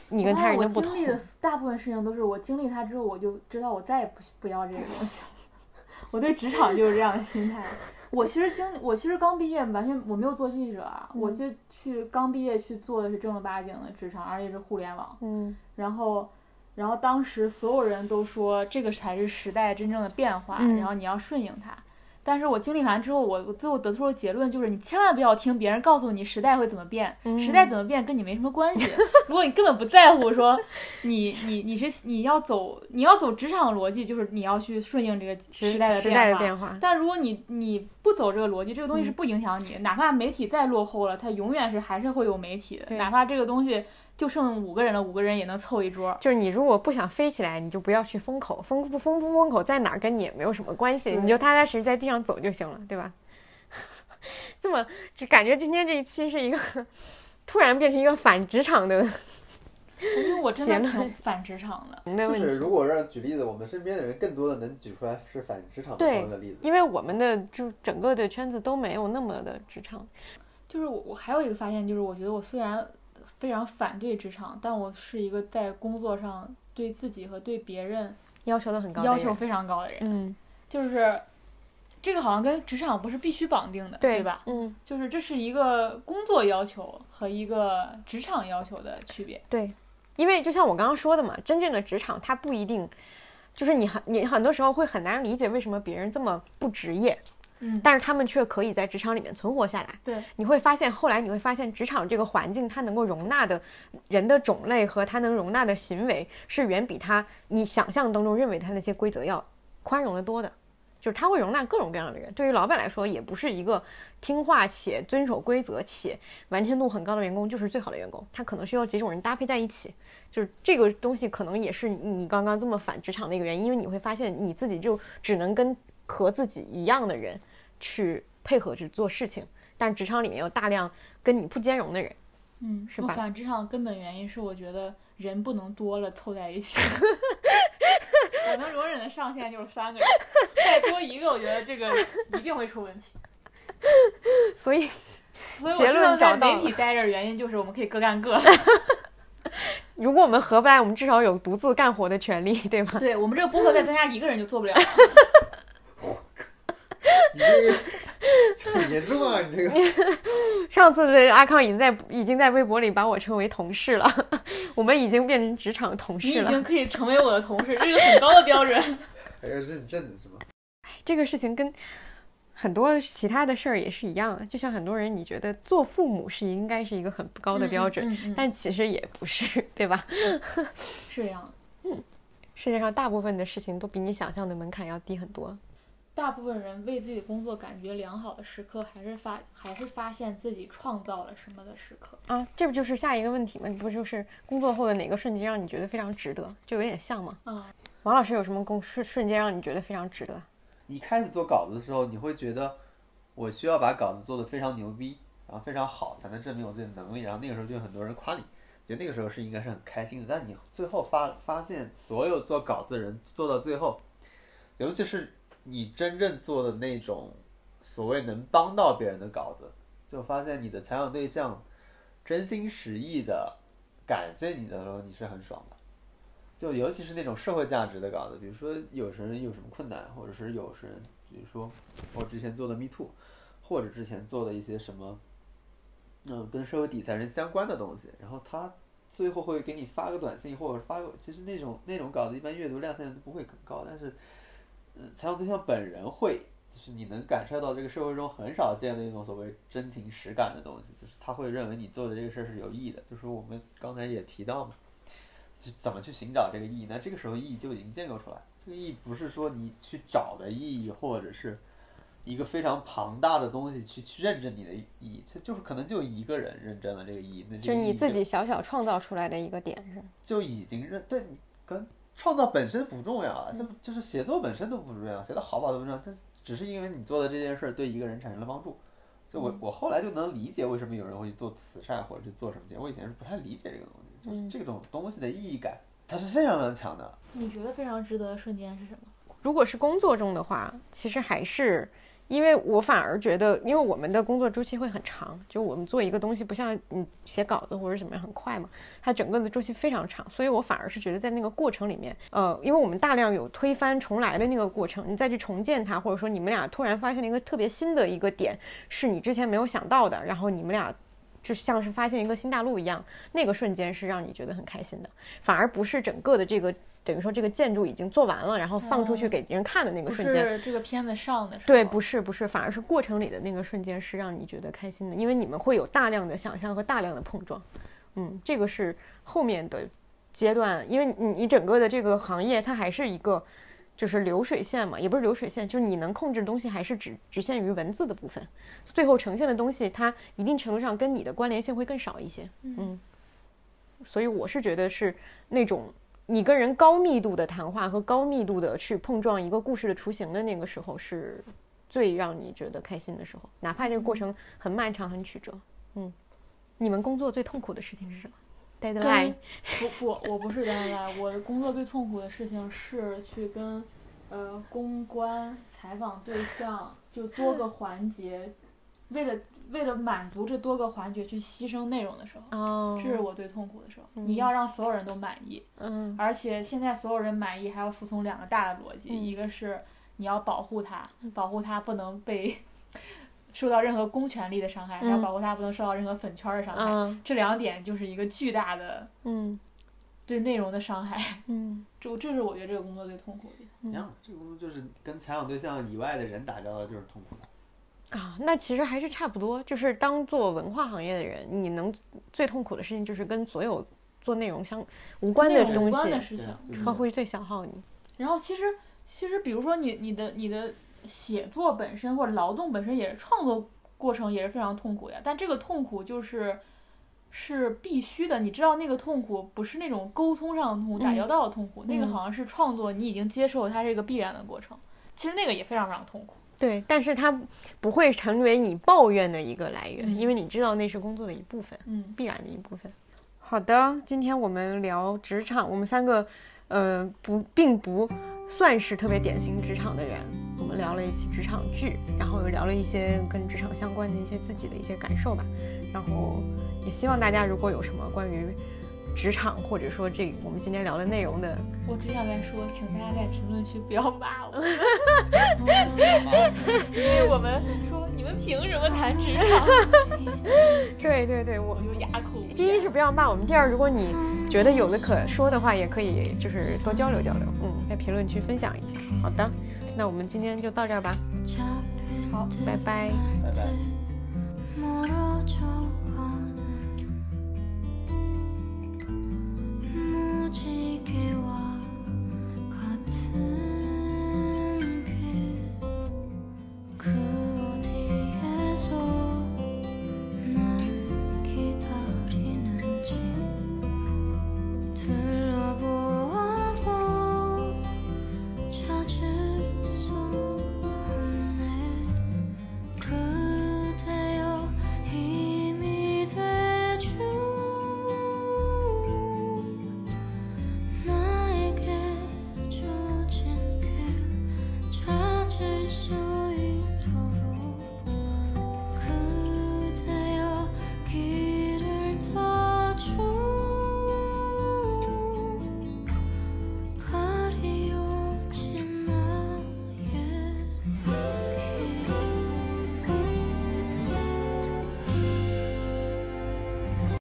你。你跟他人的不同。我经历的大部分事情都是我经历它之后，我就知道我再也不不要这个东西。<laughs> 我对职场就是这样的心态。我其实经我其实刚毕业，完全我没有做记者啊，我就去刚毕业去做的是正儿八经的职场，而且是互联网。嗯。然后，然后当时所有人都说这个才是时代真正的变化，然后你要顺应它。但是我经历完之后，我我最后得出的结论就是，你千万不要听别人告诉你时代会怎么变，时代怎么变跟你没什么关系。如果你根本不在乎，<laughs> 说你你你是你要走你要走职场逻辑，就是你要去顺应这个时代的变化。但如果你你不走这个逻辑，这个东西是不影响你，哪怕媒体再落后了，它永远是还是会有媒体的，哪怕这个东西。就剩五个人了，五个人也能凑一桌。就是你如果不想飞起来，你就不要去风口，风不风不风口在哪儿跟你也没有什么关系，你就踏踏实实在地上走就行了，对吧？<laughs> 这么就感觉今天这一期是一个突然变成一个反职场的，因为我真的挺反职场的。就是如果让举例子，我们身边的人更多的能举出来是反职场的例子，因为我们的就整个的圈子都没有那么的职场。就是我我还有一个发现，就是我觉得我虽然。非常反对职场，但我是一个在工作上对自己和对别人要求的很高、要求非常高的人。嗯，就是这个好像跟职场不是必须绑定的，对吧？嗯，就是这是一个工作要求和一个职场要求的区别。对，因为就像我刚刚说的嘛，真正的职场它不一定，就是你很你很多时候会很难理解为什么别人这么不职业。嗯，但是他们却可以在职场里面存活下来。对，你会发现，后来你会发现，职场这个环境，它能够容纳的人的种类和它能容纳的行为，是远比他你想象当中认为他那些规则要宽容的多的。就是他会容纳各种各样的人。对于老板来说，也不是一个听话且遵守规则且完成度很高的员工就是最好的员工。他可能需要几种人搭配在一起。就是这个东西，可能也是你刚刚这么反职场的一个原因，因为你会发现你自己就只能跟和自己一样的人。去配合去做事情，但职场里面有大量跟你不兼容的人，嗯，是吧？反职场根本原因是我觉得人不能多了凑在一起，<laughs> 我能容忍的上限就是三个人，再多一个，我觉得这个一定会出问题。<laughs> 所以，结论在媒体待着原因就是我们可以各干各。<laughs> 如果我们合不来，我们至少有独自干活的权利，对吗？对我们这个播客再增加一个人就做不了。<laughs> 你这个很严重啊！你这个，<laughs> 上次的阿康已经在已经在微博里把我称为同事了，我们已经变成职场同事了。你已经可以成为我的同事，这是个 <laughs> 很高的标准。还要认证是吗？这个事情跟很多其他的事儿也是一样，就像很多人你觉得做父母是应该是一个很高的标准，但其实也不是，对吧？是这样。嗯，世界上大部分的事情都比你想象的门槛要低很多。大部分人为自己的工作感觉良好的时刻，还是发还是发现自己创造了什么的时刻啊？这不就是下一个问题吗？不就是工作后的哪个瞬间让你觉得非常值得？就有点像吗？啊，王老师有什么工瞬瞬间让你觉得非常值得？你开始做稿子的时候，你会觉得我需要把稿子做得非常牛逼，然后非常好，才能证明我自己的能力。然后那个时候就有很多人夸你，觉得那个时候是应该是很开心的。但你最后发发现，所有做稿子的人做到最后，尤其是。你真正做的那种所谓能帮到别人的稿子，就发现你的采访对象真心实意的感谢你的时候，你是很爽的。就尤其是那种社会价值的稿子，比如说有时人有什么困难，或者是有人，比如说我之前做的 Me Too，或者之前做的一些什么，嗯，跟社会底层人相关的东西，然后他最后会给你发个短信，或者发个，其实那种那种稿子一般阅读量现在都不会很高，但是，嗯，采访对象本人会，就是你能感受到这个社会中很少见的一种所谓真情实感的东西，就是他会认为你做的这个事儿是有意义的，就是我们刚才也提到嘛。怎么去寻找这个意义？那这个时候意义就已经建构出来。这个意义不是说你去找的意义，或者是一个非常庞大的东西去去认证你的意义，这就是可能就一个人认证了这个意义。那就你自己小小创造出来的一个点是？就已经认对你跟创造本身不重要啊，就就是写作本身都不重要，写的好不好都不重要，这只是因为你做的这件事儿对一个人产生了帮助。就我我后来就能理解为什么有人会去做慈善或者去做什么节，我以前是不太理解这个东西。就是这种东西的意义感，它是非常非常强的。你觉得非常值得的瞬间是什么？如果是工作中的话，其实还是，因为我反而觉得，因为我们的工作周期会很长，就我们做一个东西不像你写稿子或者怎么样很快嘛，它整个的周期非常长，所以我反而是觉得在那个过程里面，呃，因为我们大量有推翻重来的那个过程，你再去重建它，或者说你们俩突然发现了一个特别新的一个点，是你之前没有想到的，然后你们俩。就像是发现一个新大陆一样，那个瞬间是让你觉得很开心的，反而不是整个的这个等于说这个建筑已经做完了，然后放出去给别人看的那个瞬间。是这个片子上的。对，不是不是，反而是过程里的那个瞬间是让你觉得开心的，因为你们会有大量的想象和大量的碰撞。嗯，这个是后面的阶段，因为你你整个的这个行业它还是一个。就是流水线嘛，也不是流水线，就是你能控制的东西还是只局限于文字的部分，最后呈现的东西，它一定程度上跟你的关联性会更少一些。嗯，所以我是觉得是那种你跟人高密度的谈话和高密度的去碰撞一个故事的雏形的那个时候，是最让你觉得开心的时候，哪怕这个过程很漫长、很曲折。嗯，你们工作最痛苦的事情是什么？deadline 不不，我不是 deadline。我的工作最痛苦的事情是去跟呃公关、采访对象，就多个环节，为了为了满足这多个环节去牺牲内容的时候，这是我最痛苦的时候。你要让所有人都满意，嗯，而且现在所有人满意还要服从两个大的逻辑，一个是你要保护他，保护他不能被。受到任何公权力的伤害，然后保护他不能受到任何粉圈的伤害，这两点就是一个巨大的嗯对内容的伤害。嗯，<laughs> 这这是我觉得这个工作最痛苦的。一样，这个工作就是跟采访对象以外的人打交道就是痛苦的。啊，那其实还是差不多。就是当做文化行业的人，你能最痛苦的事情就是跟所有做内容相无关的东西，它会最消耗你。然后其实其实比如说你你的你的。写作本身或者劳动本身也是创作过程也是非常痛苦呀，但这个痛苦就是是必须的。你知道那个痛苦不是那种沟通上的痛苦、打交道的痛苦，那个好像是创作你已经接受它是一个必然的过程。其实那个也非常非常痛苦。对，但是它不会成为你抱怨的一个来源，因为你知道那是工作的一部分，嗯，必然的一部分。好的，今天我们聊职场，我们三个。呃，不，并不算是特别典型职场的人。聊了一期职场剧，然后又聊了一些跟职场相关的一些自己的一些感受吧。然后也希望大家如果有什么关于职场或者说这我们今天聊的内容的，我只想再说，请大家在评论区不要骂我，<laughs> 因为我们说你们凭什么谈职场？<laughs> 对对对，我就哑口。第一是不要骂我们，第二如果你。觉得有的可说的话，也可以就是多交流交流，嗯，在评论区分享一下。好的，那我们今天就到这儿吧。好，拜拜，拜拜。